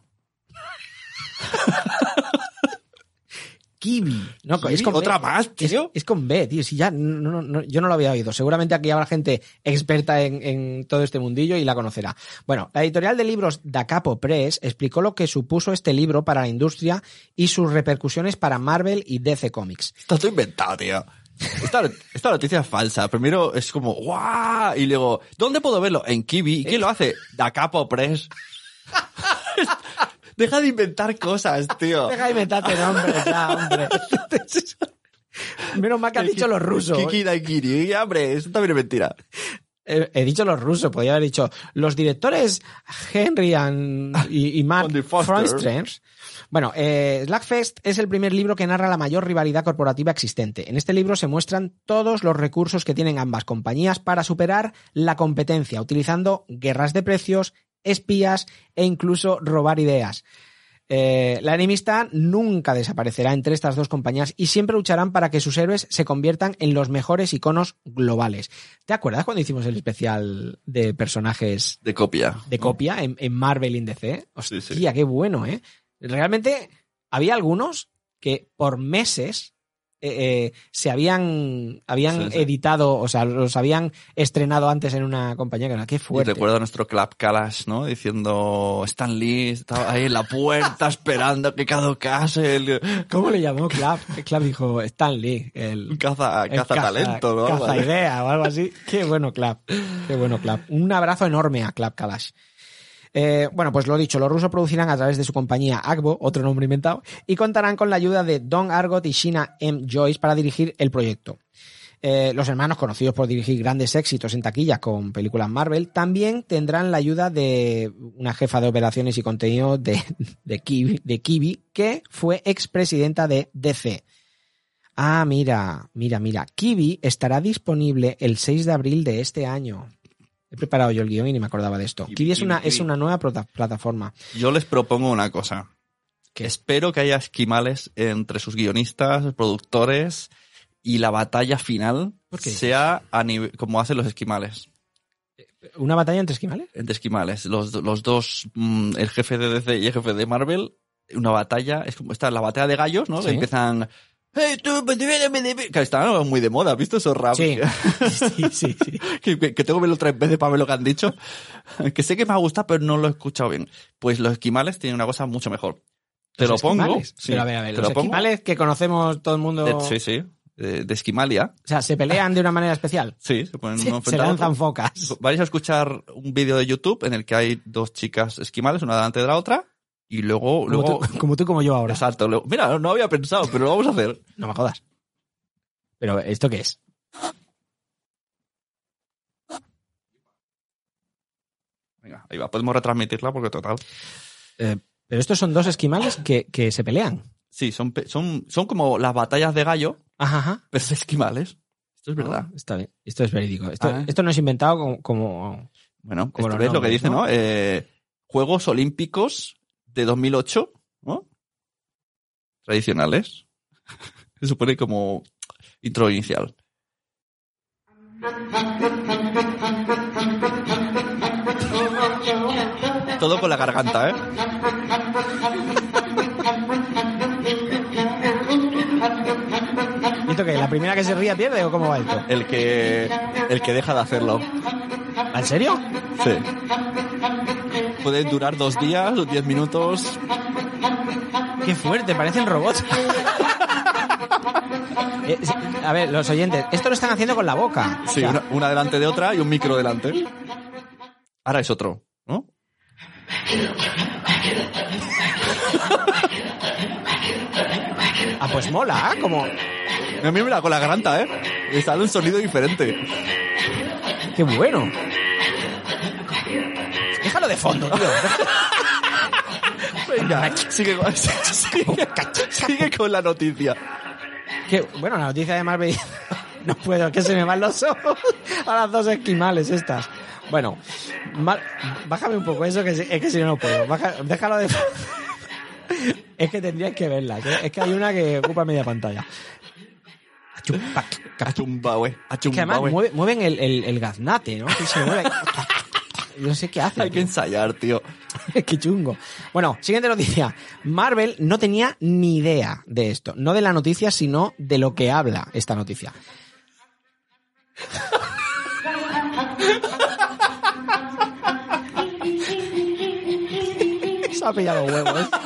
Kiwi. No, Kiwi, es con ¿Otra B. más, Es, tío? es con B, tío. Si ya no, no, no, yo no lo había oído. Seguramente aquí habrá gente experta en, en todo este mundillo y la conocerá. Bueno, la editorial de libros Da Capo Press explicó lo que supuso este libro para la industria y sus repercusiones para Marvel y DC Comics. Está todo inventado, tío. Esta, esta noticia es falsa. Primero es como, ¡guau! Y luego, ¿dónde puedo verlo? En Kiwi. ¿Y quién lo hace? Da Capo Press. <laughs> Deja de inventar cosas, tío. Deja de inventarte nombres ya, hombre. <laughs> Menos mal que has dicho los rusos. Kiki Daikiri. Hombre, eso también es mentira. He, he dicho los rusos, podría haber dicho los directores Henry and- y, y <laughs> Mark. Frontsters. Bueno, eh, Slackfest es el primer libro que narra la mayor rivalidad corporativa existente. En este libro se muestran todos los recursos que tienen ambas compañías para superar la competencia, utilizando guerras de precios, espías e incluso robar ideas. Eh, la enemistad nunca desaparecerá entre estas dos compañías y siempre lucharán para que sus héroes se conviertan en los mejores iconos globales. ¿Te acuerdas cuando hicimos el especial de personajes De copia. de copia en, en Marvel in DC? Sí, Hostia, sí. qué bueno, ¿eh? Realmente había algunos que por meses eh, eh, se habían, habían Sí, sí. editado, o sea, los habían estrenado antes en una compañía que era qué Y fuerte. recuerdo a nuestro Club Kalash, ¿no? Diciendo, Stan Lee estaba ahí en la puerta <laughs> esperando que caducase el ¿Cómo le llamó Clap? Clap dijo Stan Lee, el, caza, el caza talento, ¿no? Caza idea o algo así. Qué bueno, Clap. Qué bueno, Clap. Un abrazo enorme a Clap Kalash. Eh, bueno, pues lo dicho, los rusos producirán a través de su compañía Agbo, otro nombre inventado, y contarán con la ayuda de Don Argot y Sheena M. Joyce para dirigir el proyecto. Eh, los hermanos, conocidos por dirigir grandes éxitos en taquilla con películas Marvel, también tendrán la ayuda de una jefa de operaciones y contenido de, de, Kiwi, de que fue expresidenta de DC. Ah, mira, mira, mira. Kiwi estará disponible el 6 de abril de este año. He preparado yo el guion y ni me acordaba de esto. Kiwi es una, es una nueva prota- plataforma. Yo les propongo una cosa. ¿Qué? Espero que haya esquimales entre sus guionistas, productores y la batalla final sea a nivel, como hacen los esquimales. ¿Una batalla entre esquimales? Entre esquimales. Los, los dos, mm, el jefe de DC y el jefe de Marvel, una batalla, es como está la batalla de gallos, ¿no? Sí. Que empiezan. ¡Hey, tú! me debe- me debe-". Que está muy de moda, ¿has visto esos raps? <laughs> Sí. sí, sí, sí. que, que- tengo que verlo tres veces para ver lo que han dicho. que sé que me ha gustado, pero no lo he escuchado bien. Pues los esquimales tienen una cosa mucho mejor. Te lo pongo. esquimales. sí, Pero a ver, a ver, los lo pongo. esquimales que conocemos todo el mundo. De- sí, sí. De, de esquimalia. O sea, se pelean de una manera especial. Sí, se ponen uno se lanzan focas. Vais a escuchar un vídeo de YouTube en el que hay dos chicas esquimales, una delante de la otra, y luego... Como, luego tú, <laughs> como tú, como yo ahora. Exacto. luego- mira, no había pensado, pero lo vamos a hacer. No me jodas. Pero, ¿esto qué es? Venga, ahí va. Podemos retransmitirla porque total. Eh, pero estos son dos esquimales que, que se pelean. Sí, son, son, son como las batallas de gallo, Ajá, ajá. pero de esquimales. Esto es verdad. Ah, está bien. Esto es verídico. Esto, Ah. esto no es inventado como... como- Bueno, Como esto es lo que dice, ¿no? ¿no? Eh, Juegos Olímpicos de 2008, ¿no? Tradicionales. <laughs> Se supone como intro inicial. Todo con la garganta, ¿eh? ¿Y esto qué? ¿La primera que se ría pierde o cómo va esto? El que, el que deja de hacerlo. ¿En serio? Sí. Puede durar dos días o diez minutos. Qué fuerte, parecen robots. <laughs> Eh, a ver, los oyentes, esto lo están haciendo con la boca. O Sí, sea, una, una delante de otra y un micro delante. Ahora es otro, ¿no? Ah, pues mola, ¿eh? como... A mí mira con la garganta, ¿eh? Y sale un sonido diferente. Qué bueno. Déjalo de fondo, tío. <laughs> Venga, sigue con, sigue, sigue con la noticia. Qué- bueno, la noticia de Marvel... <laughs> No puedo, que se me van los ojos a las dos esquimales estas. Bueno, Mar- bájame un poco eso, que si- es que si no, no puedo. Baja- déjalo de... Es que tendrías que verlas. ¿eh? Es que hay una que ocupa media pantalla. Achumpa, Achumba, güey. Es que además güey. mueve- mueven el, el, el gaznate, ¿no? Que se mueve. Yo no sé qué hace. Hay que ensayar, tío. <laughs> Qué chungo. Bueno, siguiente noticia. Marvel no tenía ni idea de esto. No de la noticia, sino de lo que habla esta noticia. <laughs> Se ha pillado huevos. <laughs>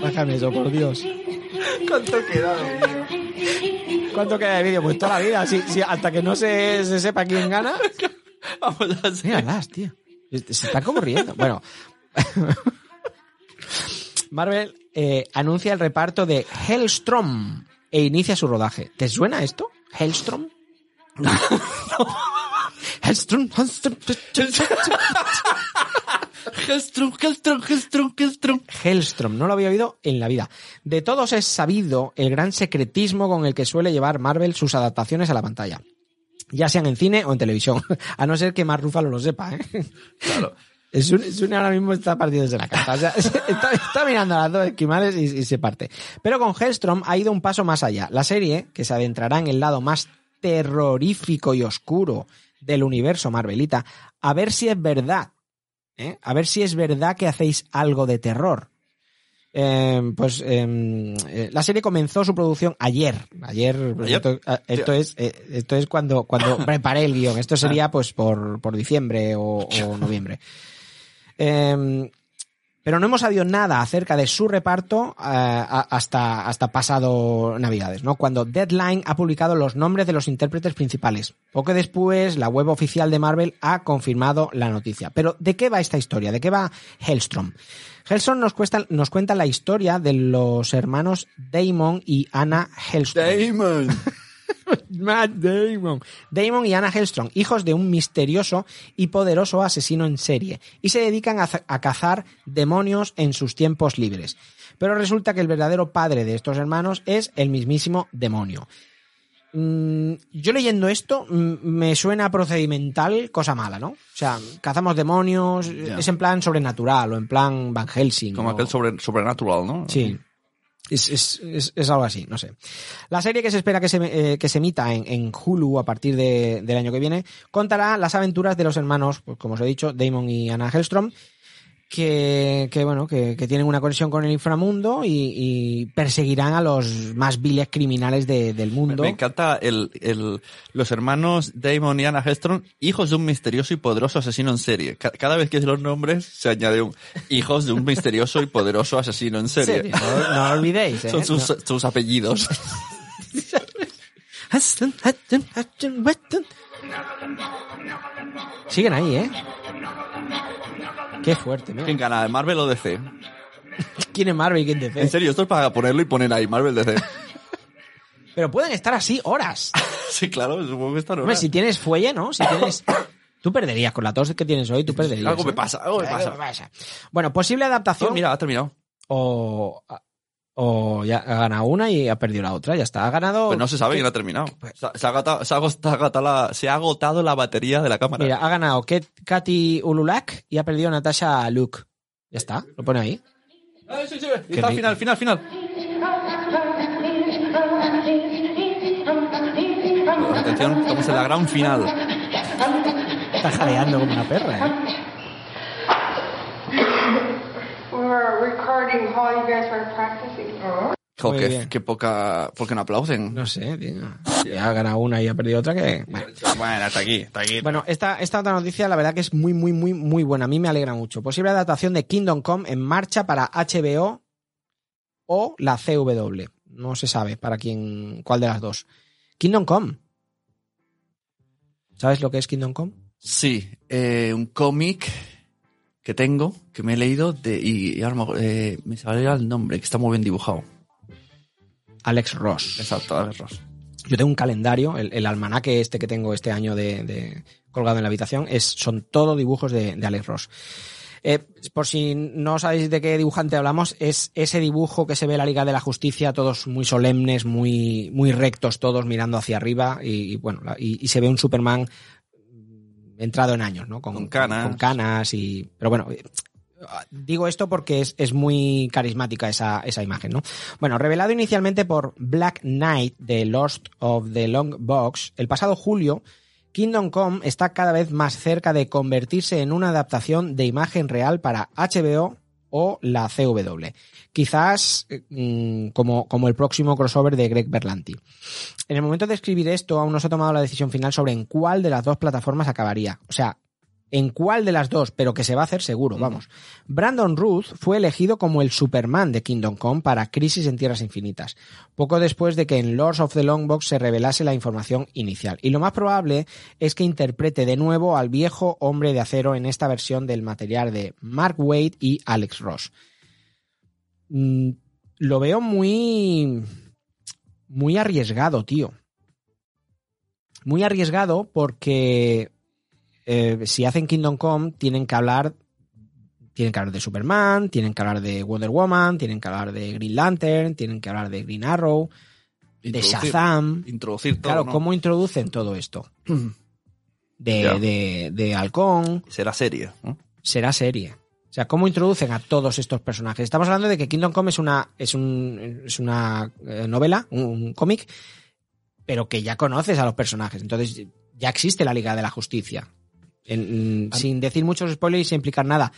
Bájame eso, por Dios. ¿Cuánto queda? ¿Cuánto queda de vídeo? Pues toda la vida. Si, si hasta que no se, se sepa quién gana. Vamos a hacer. Míralas, tío. Se están como riendo. Bueno. Marvel eh, anuncia el reparto de Hellstrom e inicia su rodaje. ¿Te suena esto? ¿Hellstrom? <laughs> Hellstrom, Hellstrom, <laughs> Gelstrom, Gelstrom, Gelstrom, Gelstrom. Hellstrom, no lo había oído en la vida. De todos es sabido el gran secretismo con el que suele llevar Marvel sus adaptaciones a la pantalla. Ya sean en cine o en televisión. <laughs> A no ser que Mark Ruffalo lo sepa, ¿eh? Claro. <laughs> Sune Sune ahora mismo está partido desde la casa. O sea, <laughs> está, está mirando a las dos esquimales y, y se parte. Pero con Hellstrom ha ido un paso más allá. La serie, que se adentrará en el lado más terrorífico y oscuro del universo Marvelita, a ver si es verdad. ¿Eh? A ver si es verdad que hacéis algo de terror. Eh, pues eh, eh, la serie comenzó su producción ayer. Ayer, pues, Ayer. Esto, esto es eh, esto es cuando cuando <laughs> preparé el guion. Esto sería pues por, por diciembre o, o noviembre. Eh, Pero no hemos sabido nada acerca de su reparto eh, hasta, hasta pasado Navidades, ¿no? Cuando Deadline ha publicado los nombres de los intérpretes principales. Poco después, la web oficial de Marvel ha confirmado la noticia. Pero, ¿de qué va esta historia? ¿De qué va Hellstrom? Hellstrom nos, cuesta- nos cuenta la historia de los hermanos Damon y Anna Hellstrom. Damon. <laughs> <laughs> Matt Damon. Damon y Anna Hellstrom, hijos de un misterioso y poderoso asesino en serie, y se dedican a, za- a cazar demonios en sus tiempos libres. Pero resulta que el verdadero padre de estos hermanos es el mismísimo demonio. Mm, yo leyendo esto mm, me suena procedimental cosa mala, ¿no? O sea, cazamos demonios, es en plan sobrenatural o en plan Van Helsing. Como o- aquel sobre, sobrenatural, ¿no? Sí. Es, es- es- algo así, no sé. La serie que se espera que se, eh, que se emita en, en Hulu a partir de- del año que viene contará las aventuras de los hermanos, pues, como os he dicho, Damon y Anna Hellstrom, que, que, bueno, que, que tienen una conexión con el inframundo y, y perseguirán a los más viles criminales de- del mundo. Me encanta el, el, los hermanos Damon y Anna Hellstrom, hijos de un misterioso y poderoso asesino en serie. Ca- Cada vez que es los nombres se añade un hijos de un misterioso y poderoso asesino en serie. No, olvidéis. ¿eh? Son sus, No. sus apellidos. Siguen ahí, ¿eh? Qué fuerte, mira. ¿Quién gana? ¿de Marvel o DC? <laughs> ¿Quién es Marvel y quién DC? En serio, esto es para ponerlo y poner ahí, Marvel DC. <laughs> Pero pueden estar así horas. <laughs> sí, claro, supongo que está Hombre, si tienes fuelle, ¿no? Si tienes... <coughs> Tú perderías con la tos que tienes hoy, tú perderías. Algo me pasa, algo me pasa. Bueno, posible adaptación. Oh, mira, ha terminado. O, o ya ha ganado una y ha perdido la otra. Ya está. Ha ganado. Pues no se sabe quién ha terminado. Se, se ha agotado, se ha agotado la, se ha agotado la batería de la cámara. Mira, ha ganado Katy Ululak y ha perdido Natasha Luke. Ya está. Lo pone ahí. Ah, sí, sí, Está final, final, final. Atención, estamos en la gran final. Está jadeando como una perra, ¿eh? We were recording while you guys were practicing. Jo, Muy qué, bien. qué poca. ¿Por qué no aplauden? No sé, tío. Si ha ganado una y ha perdido otra, que. Bueno. Bueno, hasta aquí, hasta aquí. Bueno, esta, esta otra noticia, la verdad que es muy, muy, muy, muy buena. A mí me alegra mucho. Posible adaptación de Kingdom Come en marcha para HBO o la CW. No se sabe para quién, cuál de las dos. Kingdom Come. ¿Sabes lo que es Kingdom Come? Sí, eh, un cómic que tengo, que me he leído, de, y, y ahora me, eh, me salió el nombre, que está muy bien dibujado. Alex Ross. Exacto, Alex Ross. Yo tengo un calendario, el, el almanaque este que tengo este año de, de- colgado en la habitación, es, son todo dibujos de, de Alex Ross. Eh, por si no sabéis de qué dibujante hablamos, es ese dibujo que se ve en la Liga de la Justicia, todos muy solemnes, muy, muy rectos, todos mirando hacia arriba, y, y bueno, y se ve un Superman entrado en años, ¿no? Con, canas. con canas y. Pero bueno. Digo esto porque es, es muy carismática esa, esa imagen, ¿no? Bueno, revelado inicialmente por Black Knight de Lost of the Long Box, el pasado julio, Kingdom Come está cada vez más cerca de convertirse en una adaptación de imagen real para HBO o la CW. Quizás eh, mm, como, como el próximo crossover de Greg Berlanti. En el momento de escribir esto, aún no se ha tomado la decisión final sobre en cuál de las dos plataformas acabaría. O sea, en cuál de las dos, pero que se va a hacer seguro, vamos. Brandon Ruth fue elegido como el Superman de Kingdom Come para Crisis en Tierras Infinitas, poco después de que en Lords of the Longbox se revelase la información inicial. Y lo más probable es que interprete de nuevo al viejo hombre de acero en esta versión del material de Mark Wade y Alex Ross. Mm, lo veo muy. Muy arriesgado, tío. Muy arriesgado porque eh, si hacen Kingdom Come, tienen que hablar. Tienen que hablar de Superman, tienen que hablar de Wonder Woman, tienen que hablar de Green Lantern, tienen que hablar de Green Arrow, de Shazam. Introducir todo, Claro, ¿no? ¿cómo introducen todo esto? <clears throat> De, de, de Halcón. Será serie, ¿no? Será serie. O sea, ¿cómo introducen a todos estos personajes? Estamos hablando de que Kingdom Come es una, es un, es una eh, novela, un, un cómic, pero que ya conoces a los personajes. Entonces, ya existe la Liga de la Justicia. En- sin decir muchos spoilers y sin implicar nada.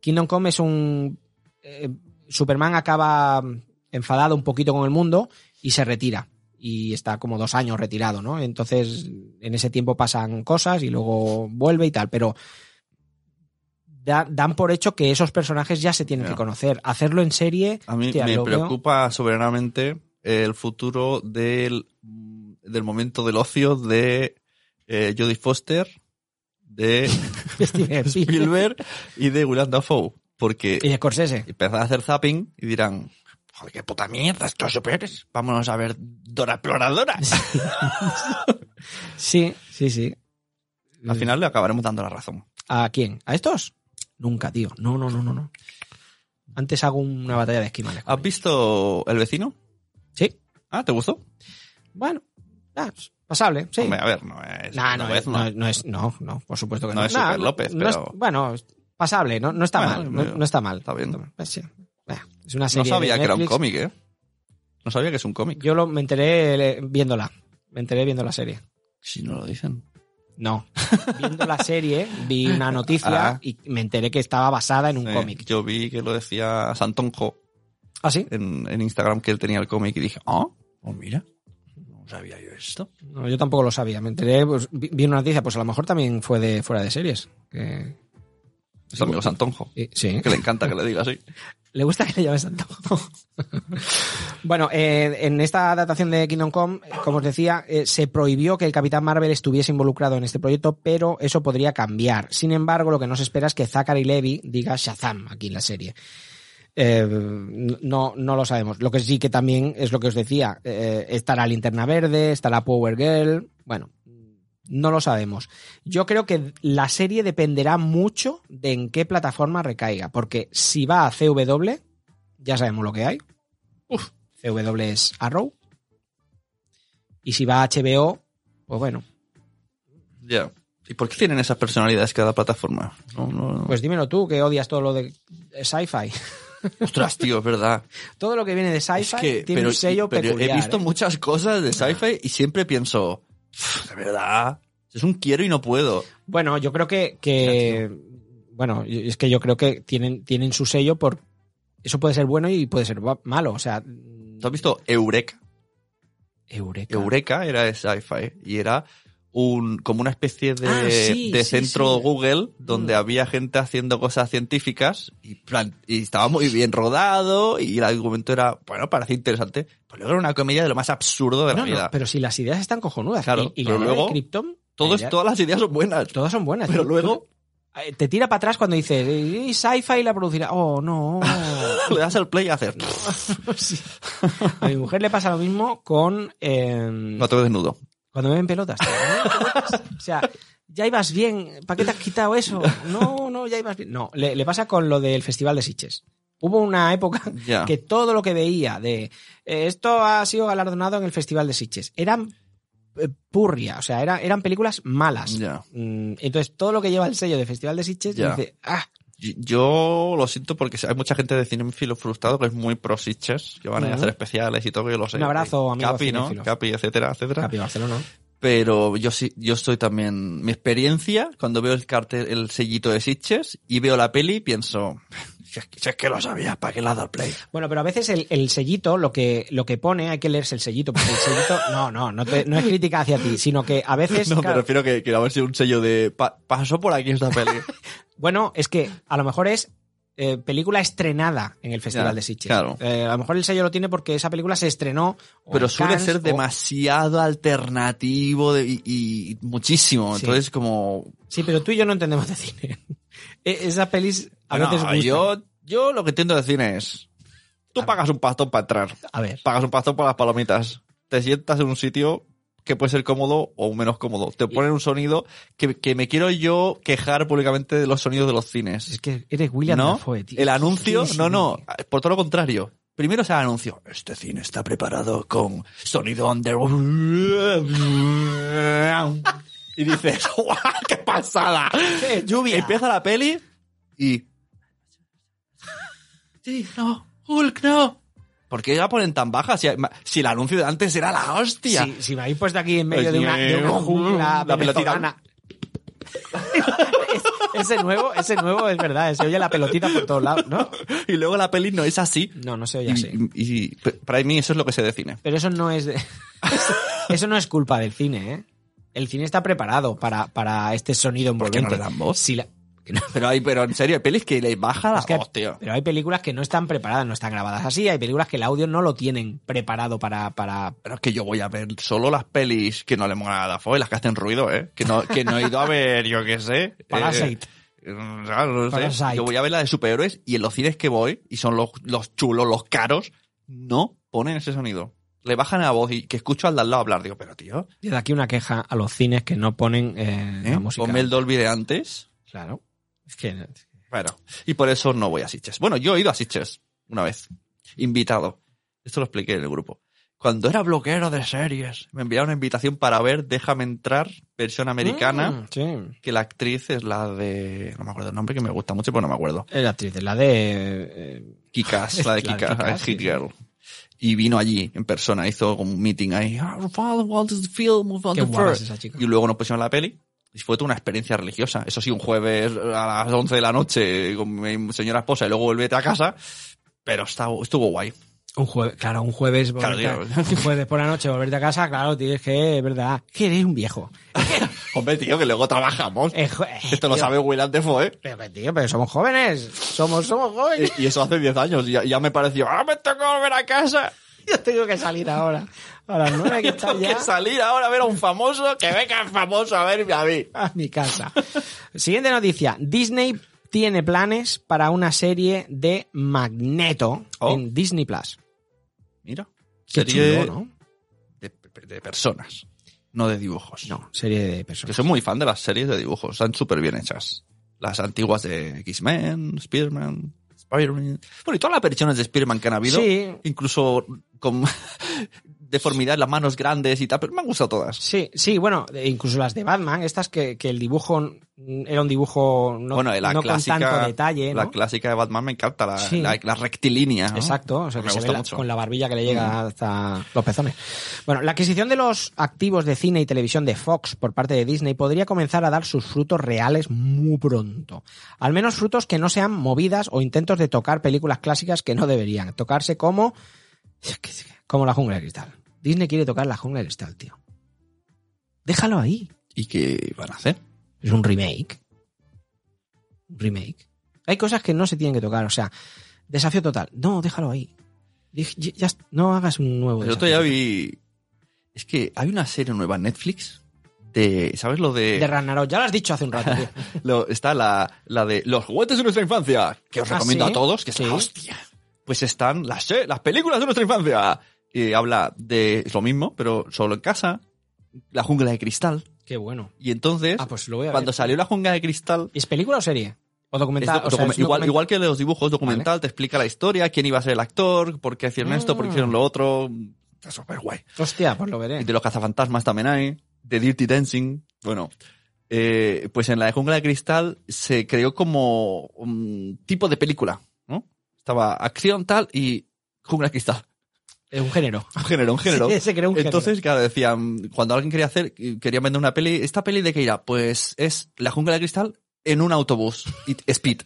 Kingdom Come es un. eh, Superman acaba enfadado un poquito con el mundo y se retira. Y está como dos años retirado, ¿no? Entonces, en ese tiempo pasan cosas y luego vuelve y tal. Pero da- dan por hecho que esos personajes ya se tienen que conocer. Hacerlo en serie, A mí hostia, me veo- preocupa soberanamente el futuro del, del momento del ocio de eh, Jodie Foster, de <laughs> <laughs> Spielberg y de William Dafoe. Porque y de Scorsese. empezarán a hacer zapping y dirán, joder, qué puta mierda estos superhéroes. Vámonos a ver Dora Exploradora. <laughs> Sí, sí, sí. Al final le acabaremos dando la razón. ¿A quién? ¿A estos? Nunca, tío. No, no, no, no, no. Antes hago una batalla de esquimales. ¿Has visto El vecino? Sí. Ah, ¿te gustó? Bueno, ah, pasable, sí. Hombre, a ver, no es... Nah, no, López, es, no, no es, no, no, por supuesto que no. No es Nah, Super López, no es- pero- bueno, pasable, no, no está Bueno, mal, no, no está mal. Está bien. Pues sí. Es una No serie sabía de que era un cómic, ¿eh? No sabía que es un cómic. Yo lo, me enteré viéndola, me enteré viendo la serie. Si no lo dicen. No, <laughs> viendo la serie vi una noticia Ah. y me enteré que estaba basada en un Sí, cómic. Yo vi que lo decía Santonjo ¿Ah, sí? en, en Instagram que él tenía el cómic y dije, ah, oh, mira, no sabía yo esto. No, yo tampoco lo sabía. Me enteré, pues, vi, vi una noticia, pues a lo mejor también fue de fuera de series. Que, Es amigo Santonjo. Sí. Que le encanta que le diga así. <laughs> Le gusta que le llames tanto. <laughs> bueno, eh, en esta adaptación de Kingdom Come, como os decía, eh, se prohibió que el Capitán Marvel estuviese involucrado en este proyecto, pero eso podría cambiar. Sin embargo, lo que no se espera es que Zachary Levy diga Shazam aquí en la serie. Eh, no, no lo sabemos. Lo que sí que también es lo que os decía. eh, estará Linterna Verde, estará Power Girl. Bueno, no lo sabemos. Yo creo que la serie dependerá mucho de en qué plataforma recaiga. Porque si va a CW, ya sabemos lo que hay. CW es Arrow. Y si va a HBO, pues bueno, Ya. ¿Y por qué tienen esas personalidades cada plataforma? No, no, no. pues dímelo tú, que odias todo lo de sci-fi. <laughs> Ostras, tío, es verdad. Todo lo que viene de Es sci-fi que, tiene pero, un sello pero peculiar. he visto ¿eh? muchas cosas de sci-fi y siempre pienso, "Pff, de verdad, es un quiero y no puedo. Bueno, yo creo que, que bueno, es que yo creo que tienen, tienen su sello por eso puede ser bueno y puede ser malo. O sea, ¿Tú has visto Eureka? Eureka. Eureka era de sci-fi y era un como una especie de, Ah, sí, de sí, centro sí. Google donde Mm. había gente haciendo cosas científicas y, plan- y estaba muy bien rodado y el argumento era, bueno, parecía interesante, pero luego era una comedia de lo más absurdo de la no, vida. pero si las ideas están cojonudas. Claro, y, y pero luego Krypton, todas las ideas son buenas. todas son buenas. Pero Tú- luego- eh, te tira para atrás cuando dice "Y sci-fi la producirá. Oh, no. <laughs> Le das el play y haces. <laughs> Sí. A mi mujer le pasa lo mismo con eh, No te ves desnudo. cuando me ven pelotas. O sea, ya ibas bien. ¿Para qué te has quitado eso? No, no, ya ibas bien. No, le, le pasa con lo del Festival de Sitges. Hubo una época que todo lo que veía de eh, esto ha sido galardonado en el Festival de Sitges eran eh, purria, o sea, era- eran películas malas. Mm, Entonces, todo lo que lleva el sello de Festival de Sitges dice, ah, Yo lo siento porque hay mucha gente de cinéfilo frustrado que es muy pro Sitges, que van a ir a hacer especiales y todo, yo lo sé. Un abrazo, amigos Capi, ¿no? Capi, etcétera, etcétera. Capi Barcelona. Pero yo sí, yo estoy también, mi experiencia, cuando veo el cartel, el sellito de Sitges y veo la peli, pienso, si es que, si es que lo sabías, ¿para qué le has dado play? Bueno, pero a veces el, el sellito, lo que, lo que pone, hay que leerse el sellito, porque el sellito, <laughs> no, no, no, te- no es crítica hacia ti, sino que a veces, <laughs> No, claro, me refiero que, que a ver si un sello de, "Pa- pasó por aquí esta peli. <laughs> bueno, es que a lo mejor es eh, película estrenada en el Festival de Sitges. claro. Eh, a lo mejor el sello lo tiene porque esa película se estrenó. Pero suele Cannes, ser o- demasiado alternativo de- y, y muchísimo. Sí. Entonces, como, Sí, pero tú y yo no entendemos de cine. E- Esas pelis a No, veces yo, yo lo que entiendo de cine es, tú pagas un pastón para entrar, A ver. pagas un pastón para las palomitas, te sientas en un sitio que puede ser cómodo o menos cómodo, te ponen un sonido que, que me quiero yo quejar públicamente de los sonidos de los cines. Es que eres William ¿No? Dafoe, tío. El anuncio, Sí, sí, no, no, por todo lo contrario. Primero es el anuncio. Este cine está preparado con sonido under. <laughs> Y dices, <laughs> ¡guau! ¡Qué pasada! lluvia. Empieza la peli y. Sí, no, Hulk, no. ¿Por qué la ponen tan baja? Si, si el anuncio de antes era la hostia. Si, si me habéis puesto aquí en medio de una, de una jungla La pelotita. Es- <laughs> ese nuevo, ese nuevo es verdad, se oye la pelotita por todos lados, ¿no? Y luego la peli no es así. No, no se oye Y, así. y- y para mí eso es lo que se define. Pero eso no es de- <laughs> eso no es culpa del cine, ¿eh? El cine está preparado para, para este sonido ¿Por qué envolvente. no le dan voz? Si la- Pero hay, pero en serio, hay pelis que le baja la Es que- voz, tío. Pero hay películas que no están preparadas, no están grabadas así. Hay películas que el audio no lo tienen preparado para. para... Pero es que yo voy a ver solo las pelis que no le mola nada a Dafoe, las que hacen ruido, ¿eh? Que no, que no he ido a ver, yo qué sé. Parasite. Eh, no sé. Yo voy a ver la de superhéroes y en los cines que voy, y son los, los chulos, los caros, no ponen ese sonido. Le bajan la voz y que escucho al de al lado hablar. Digo, pero tío, Y de aquí una queja a los cines que no ponen eh, ¿eh? la música. ponme el Dolby de antes. Claro. Es que. Bueno, y por eso no voy a Sitges. Bueno, yo he ido a Sitges una vez, invitado. Esto lo expliqué en el grupo. Cuando era bloquero de series, me enviaron una invitación para ver Déjame entrar, versión americana, Mm, sí. que la actriz es la de... No me acuerdo el nombre, que me gusta mucho, pero no me acuerdo. La actriz, es la de. eh, Kikas, <laughs> la de de Kikas, Hit. Girl. Y vino allí en persona, hizo un meeting ahí. "Our father wanted the film Qué the first". es esa chica. Y luego nos pusieron la peli. Toda una experiencia religiosa. Eso sí, un jueves a las 11 de la noche con mi señora esposa y luego volvete a casa. Pero estaba, estuvo guay. Un jueves, claro, un jueves, Claro, tío. <laughs> un jueves por la noche, volverte a casa, claro, tienes que, es verdad, que eres un viejo. <laughs> Hombre, tío, que luego trabajamos. Eh, Esto lo tío, sabe Will Defoe, ¿eh? Pero, tío, pero somos jóvenes, somos, somos jóvenes. Y, y eso hace 10 años. Ya, ya me pareció, ¡ah, me toca volver a casa! Yo tengo que salir ahora, a las nueve que <laughs> está ya que salir ahora a ver a un famoso, que venga el famoso a verme a mí. <laughs> a mi casa. Siguiente noticia, Disney tiene planes para una serie de Magneto Oh. en Disney Plus. Mira. Qué serie chulo, ¿no? de, de personas, no de dibujos. No, serie de Yo personas. soy muy fan de las series de dibujos, están súper bien hechas. Las antiguas de X-Men, Spearman, Spider-Man. Bueno, y todas las versiones de Spearman que han habido, Sí. incluso con <laughs> deformidad, las manos grandes y tal, pero me han gustado todas. Sí, sí, bueno, e incluso las de Batman, estas que, que el dibujo mm, era un dibujo no, bueno, la no con tanto detalle, ¿no? la clásica de Batman me encanta, la, Sí. la, la rectilínea. ¿no? Exacto, o sea, que me se gusta ve mucho. Mm. con la barbilla que le llega hasta los pezones. Bueno, la adquisición de los activos de cine y televisión de Fox por parte de Disney podría comenzar a dar sus frutos reales muy pronto. Al menos frutos que no sean movidas o intentos de tocar películas clásicas que no deberían tocarse como como la jungla de cristal. Disney quiere tocar la jungla de cristal, tío. Déjalo ahí. ¿Y qué van a hacer? Es un remake. Un remake. Hay cosas que no se tienen que tocar, o sea, desafío total. No, déjalo ahí. Ya- ya no hagas un nuevo El otro día vi... Es que hay una serie nueva en Netflix de... ¿Sabes lo de...? De Ragnarok, ya lo has dicho hace un rato, tío. <laughs> Lo- está la, la de los juguetes de nuestra infancia, que os Ah, recomiendo ¿sí? a todos, que es la hostia. Pues están las, se- las películas de nuestra infancia. Y habla de es lo mismo, pero solo en casa. La jungla de cristal. Qué bueno. Y entonces, Ah, pues lo voy a cuando ver. salió la jungla de cristal, ¿Es película o serie? ¿O documental? O sea, igual, igual que los dibujos documental, te explica la historia, quién iba a ser el actor, por qué hicieron esto, por qué hicieron lo otro. Está súper guay. Hostia, pues lo Y veré. de los cazafantasmas también hay. De Dirty Dancing. Bueno, eh, pues en la Jungla de Cristal se creó como un tipo de película. Estaba acción tal y Jungla de Cristal. Es un género. Un género, un género. Sí, se creó un Entonces, claro, decían, cuando alguien quería hacer, quería vender una peli, ¿esta peli de qué irá? Pues es la Jungla de Cristal en un autobús. Speed.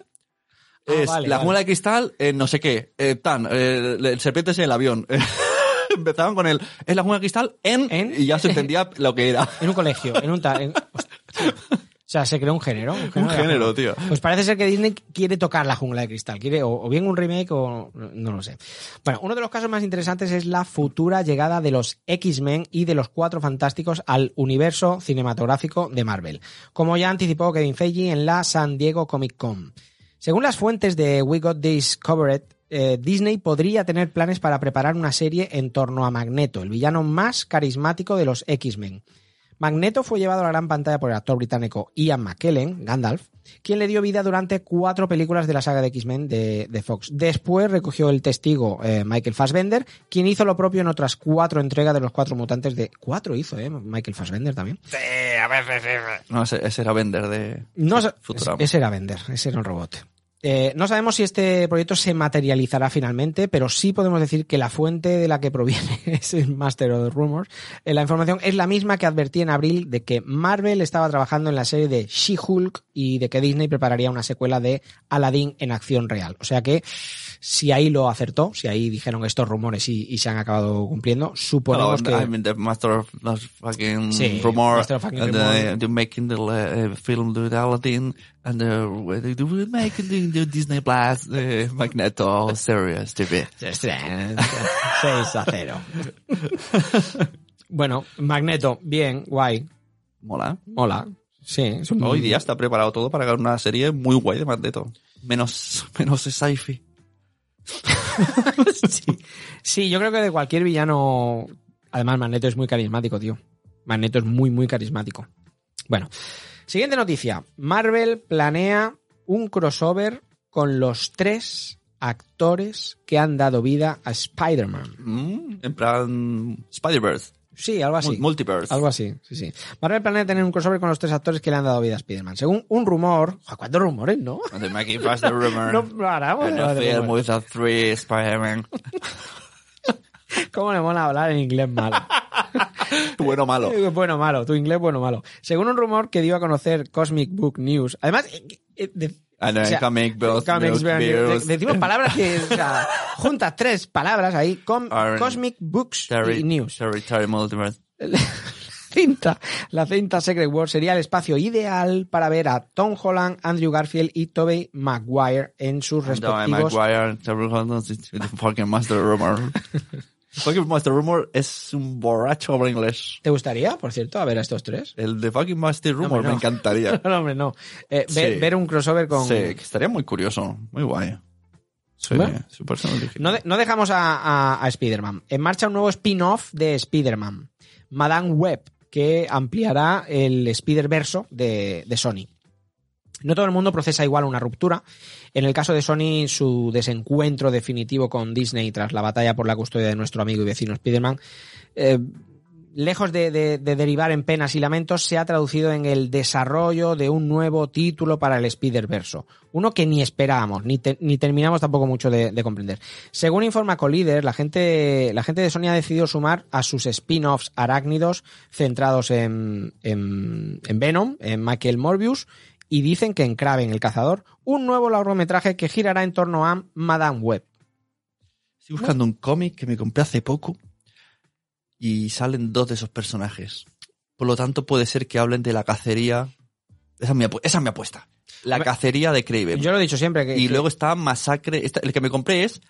Ah, es vale, la vale. Jungla de Cristal en no sé qué. eh, tan, eh, el serpiente es en el avión. <laughs> Empezaban con el, es la Jungla de Cristal en, En- y ya se entendía lo que era. En un colegio, en un... ta- en- sea, se creó un género. Un género, Un tío. Pues parece ser que Disney quiere tocar la jungla de cristal. Quiere o, o bien un remake o no lo sé. Bueno, uno de los casos más interesantes es la futura llegada de los X-Men y de los Cuatro Fantásticos al universo cinematográfico de Marvel. Como ya anticipó Kevin Feige en la San Diego Comic Con. Según las fuentes de We Got This Covered, eh, Disney podría tener planes para preparar una serie en torno a Magneto, el villano más carismático de los X-Men. Magneto fue llevado a la gran pantalla por el actor británico Ian McKellen, Gandalf, quien le dio vida durante cuatro películas de la saga de X-Men de, de Fox. Después recogió el testigo eh, Michael Fassbender, quien hizo lo propio en otras cuatro entregas de los cuatro mutantes de... Cuatro hizo, ¿eh? Michael Fassbender también. No, ese, ese era Bender de No, Futurama. ese era Bender, ese era un robot. Eh, no sabemos si este proyecto se materializará finalmente, pero sí podemos decir que la fuente de la que proviene <laughs> es el Master of the Rumors. Eh, la información es la misma que advertí en abril de que Marvel estaba trabajando en la serie de She-Hulk y de que Disney prepararía una secuela de Aladdin en acción real. O sea que si ahí lo acertó, si ahí dijeron estos rumores y, y se han acabado cumpliendo, suponemos que... I mean, the master of the fucking Sí, rumor, Master of fucking and, rumor. they're making the uh, film with Aladdin, And uh, we will make the, the Disney Plus uh, Magneto series TV. 6 a 0. bueno, Magneto, bien, guay. Mola. Mola. Sí, Hoy día está preparado todo para una serie muy guay de Magneto. Menos, <laughs> menos sci-fi. <laughs> sí. Sí, yo creo que de cualquier villano. Además, Magneto es muy carismático, tío. Magneto es muy, muy carismático. Bueno, siguiente noticia. Marvel planea un crossover con los tres actores que han dado vida a Spider-Man. Mm, en plan Spider-Verse. Sí, algo así. Mul- Multiverse. Algo así, sí, sí. Marvel planea tener un crossover con los tres actores que le han dado vida a Spider-Man. Según un rumor. ¿Cuántos rumores, no? <laughs> The Pass the rumor. No paramos. De a three Spider-Man. <laughs> ¿Cómo le mola hablar en inglés malo? <laughs> bueno o malo. Bueno, malo, tu inglés bueno, malo. Según un rumor que dio a conocer Cosmic Book News. Además, eh, eh, de- And o then sea, beers. De- decimos palabras que, o sea, <laughs> juntas tres palabras ahí, com- Cosmic Books Terry, y News. Terry, Terry Multiverse. <laughs> cinta, la cinta Secret War sería el espacio ideal para ver a Tom Holland, Andrew Garfield y Tobey Maguire en sus And Tobey respectivos... Maguire, Terry Holland, the <laughs> fucking Master Rumor. Fucking Master Rumor es un borracho habla inglés. ¿Te gustaría, por cierto, a ver a estos tres? El de fucking Master Rumor hombre, no. me encantaría. <laughs> no, hombre, no. Eh, ver, Sí. ver un crossover con... Sí, que estaría muy curioso, muy guay. Sí, Bueno. su persona original. No, de- no dejamos a, a- a Spider-Man. En marcha un nuevo spin-off de Spider-Man, Madame Web, que ampliará el Spider-Verso de, de Sony. No todo el mundo procesa igual una ruptura. En el caso de Sony, su desencuentro definitivo con Disney tras la batalla por la custodia de nuestro amigo y vecino Spider-Man, eh, lejos de, de- de derivar en penas y lamentos, se ha traducido en el desarrollo de un nuevo título para el Spider-Verso. Uno que ni esperábamos, ni, te- ni terminamos tampoco mucho de, de comprender. Según informa Collider, la gente, la gente de Sony ha decidido sumar a sus spin-offs arácnidos centrados en, en, en Venom, en Michael Morbius, y dicen que en Kraven el Cazador, un nuevo largometraje que girará en torno a Madame Web. Estoy buscando un cómic que me compré hace poco y salen dos de esos personajes. Por lo tanto, puede ser que hablen de la cacería. Esa es mi, esa es mi apuesta. La cacería de Craven. Yo lo he dicho siempre que... y que- luego está Masacre. esta- el que me compré es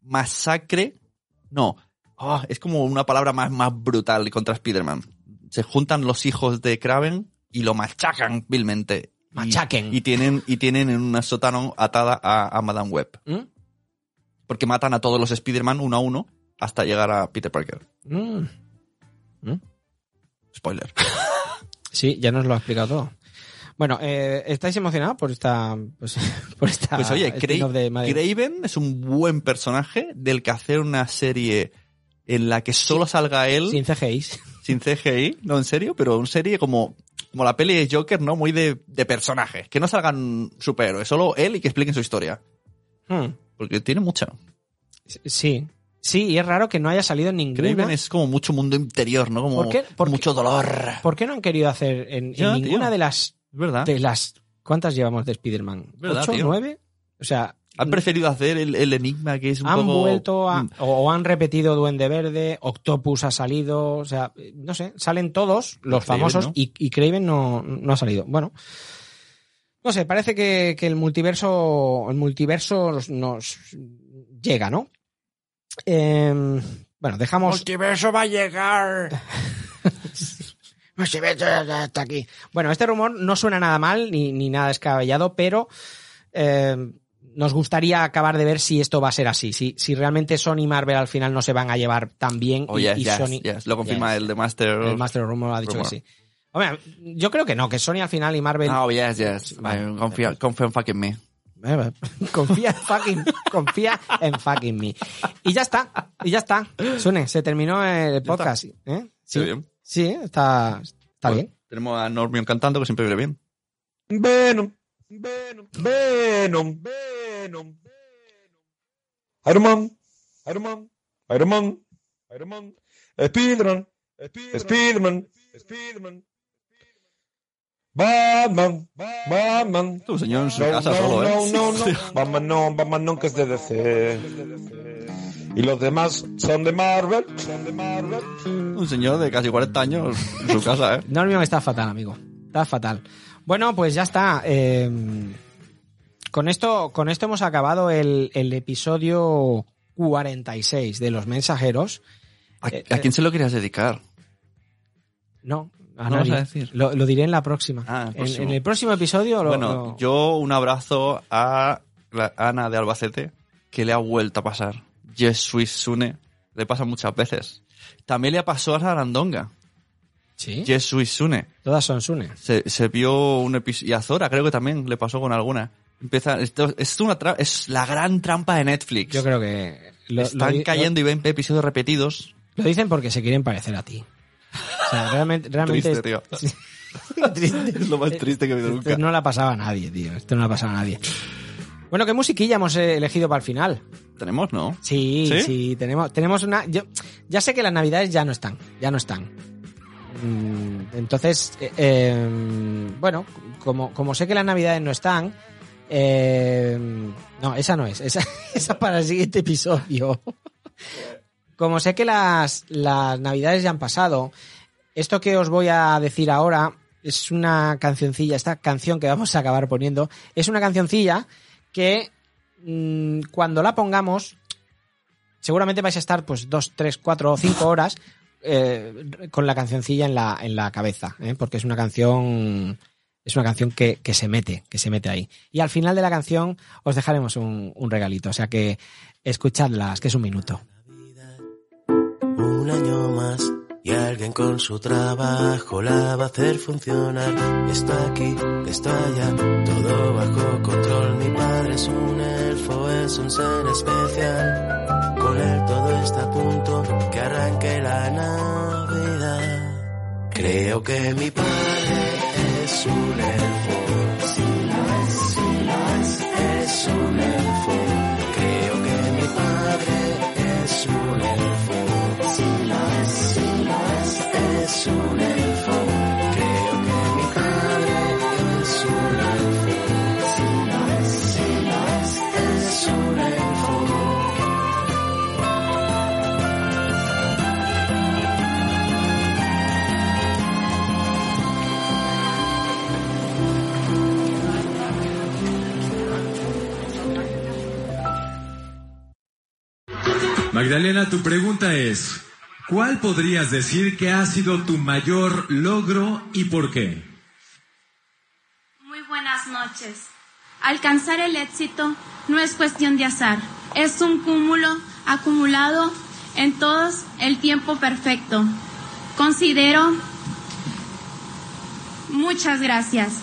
Masacre. No. Ah, es como una palabra más, más brutal contra Spider-Man. Se juntan los hijos de Kraven y lo machacan vilmente. Machaquen. Y, tienen, y tienen en un sótano atada a, a Madame Web. ¿Mm? Porque matan a todos los Spider-Man uno a uno hasta llegar a Peter Parker. Mm. Spoiler. <laughs> Sí, ya nos lo ha explicado todo. Bueno, eh, ¿estáis emocionados por esta, pues, <laughs> por esta Pues oye, Cra- de? Craven es un buen personaje del que hacer una serie en la que solo salga él Sin CGI. sin CGI, no en serio, pero una serie como, como la peli de Joker, ¿no? Muy de, de personajes, que no salgan superhéroes, solo él y que expliquen su historia. Hmm. Porque tiene mucha. Sí. Sí, y es raro que no haya salido en ninguna. Craven es como mucho mundo interior, ¿no? Como ¿Por qué? ¿Por qué? mucho dolor. ¿Por qué no han querido hacer en, ninguna tío. de las verdad. de las ¿cuántas llevamos de Spider-Man? ¿Ocho? ¿Nueve? O sea, Han preferido hacer el, el enigma que es un han poco... vuelto a, Mm. o, o han repetido Duende Verde, Octopus ha salido, o sea, no sé, salen todos los Craven, famosos ¿no? y, y Craven no, no ha salido. Bueno, no sé, parece que, que el multiverso, el multiverso nos, llega, ¿no? Em, bueno, dejamos. multiverso va a llegar. <laughs> Multiverso está aquí. Bueno, este rumor no suena nada mal ni, ni nada descabellado, pero eh, nos gustaría acabar de ver si esto va a ser así. Si, si realmente Sony y Marvel al final no se van a llevar tan bien Oh, y, yes, y yes, Sony. yes. Lo confirma Yes. el de Master. El Master of Rumor ha dicho Rumor. que sí. Hombre, yo creo que no, que Sony al final y Marvel. Oh, yes, yes. Vale. Confía, confía en fucking me. Eh, <laughs> confía en fucking, confía en fucking me. Y ya está, y ya está. Sune, se terminó el podcast. ¿eh? Sí, bien. sí, está, está Bueno, bien. Tenemos a Normion cantando, que siempre viene bien. Venom, Venom, Venom, Venom, Iron Man, Iron Man, Iron Man, Iron Man, Spiderman, Spiderman, Spiderman, Batman, Batman. Tu señor en su No, casa no, solo, no, ¿eh? no, no, Batman no, Batman no, que es de DC. Y los demás son de Marvel, son de Marvel. Un señor de casi 40 años en su casa, ¿eh? Normion está fatal, amigo. Está fatal. Bueno, pues ya está. eh, con esto, con esto hemos acabado el, el episodio 46 de los mensajeros. ¿A, Eh, a quién se lo querías dedicar? No, a No vas a decir. Lo, lo diré en la próxima. Ah, el En- el próximo episodio lo, bueno, lo- yo un abrazo a la Ana de Albacete, que le ha vuelto a pasar. Jesui Sune, le pasa muchas veces. También le pasó a Sarandonga. ¿Sí? Jesui Sune. Todas son Sune. Se, se vio un episodio. Y a Zora creo que también le pasó con alguna. Empieza, esto, es, una tra- es la gran trampa de Netflix. Yo creo que lo, Están lo cayendo y ven episodios repetidos. Lo, dicen porque se quieren parecer a ti. O sea, realmente, realmente Triste, tío. Es <laughs> lo más triste que he visto Esto nunca. no la pasaba a nadie, tío. Esto no la pasaba a nadie. Bueno, ¿qué musiquilla hemos eh, elegido para el final? Tenemos, ¿no? Sí, ¿Sí? sí, tenemos, tenemos una. Yo, ya sé que las navidades ya no están, ya no están. Mm, Entonces, eh, eh, bueno, como, como sé que las navidades no están, eh, no, esa no es, esa, <laughs> esa para el siguiente episodio. <laughs> Como sé que las, las navidades ya han pasado, esto que os voy a decir ahora es una cancioncilla, esta canción que vamos a acabar poniendo, es una cancioncilla que mm, cuando la pongamos, seguramente vais a estar pues dos, tres, cuatro o cinco horas eh, con la cancioncilla en la, en la cabeza, ¿eh? porque es una canción es una canción que, que se mete, que se mete ahí. Y al final de la canción os dejaremos un, un regalito, o sea que escuchadlas, que es un minuto. Un año más y alguien con su trabajo la va a hacer funcionar. Está aquí, está allá, todo bajo control. Mi padre es un elfo, es un ser especial. Con él todo está a punto, la Navidad. Creo que mi padre es un Magdalena, tu pregunta es, ¿cuál podrías decir que ha sido tu mayor logro y por qué? Muy buenas noches. Alcanzar el éxito no es cuestión de azar, es un cúmulo acumulado en todos el tiempo perfecto. Considero... Muchas gracias.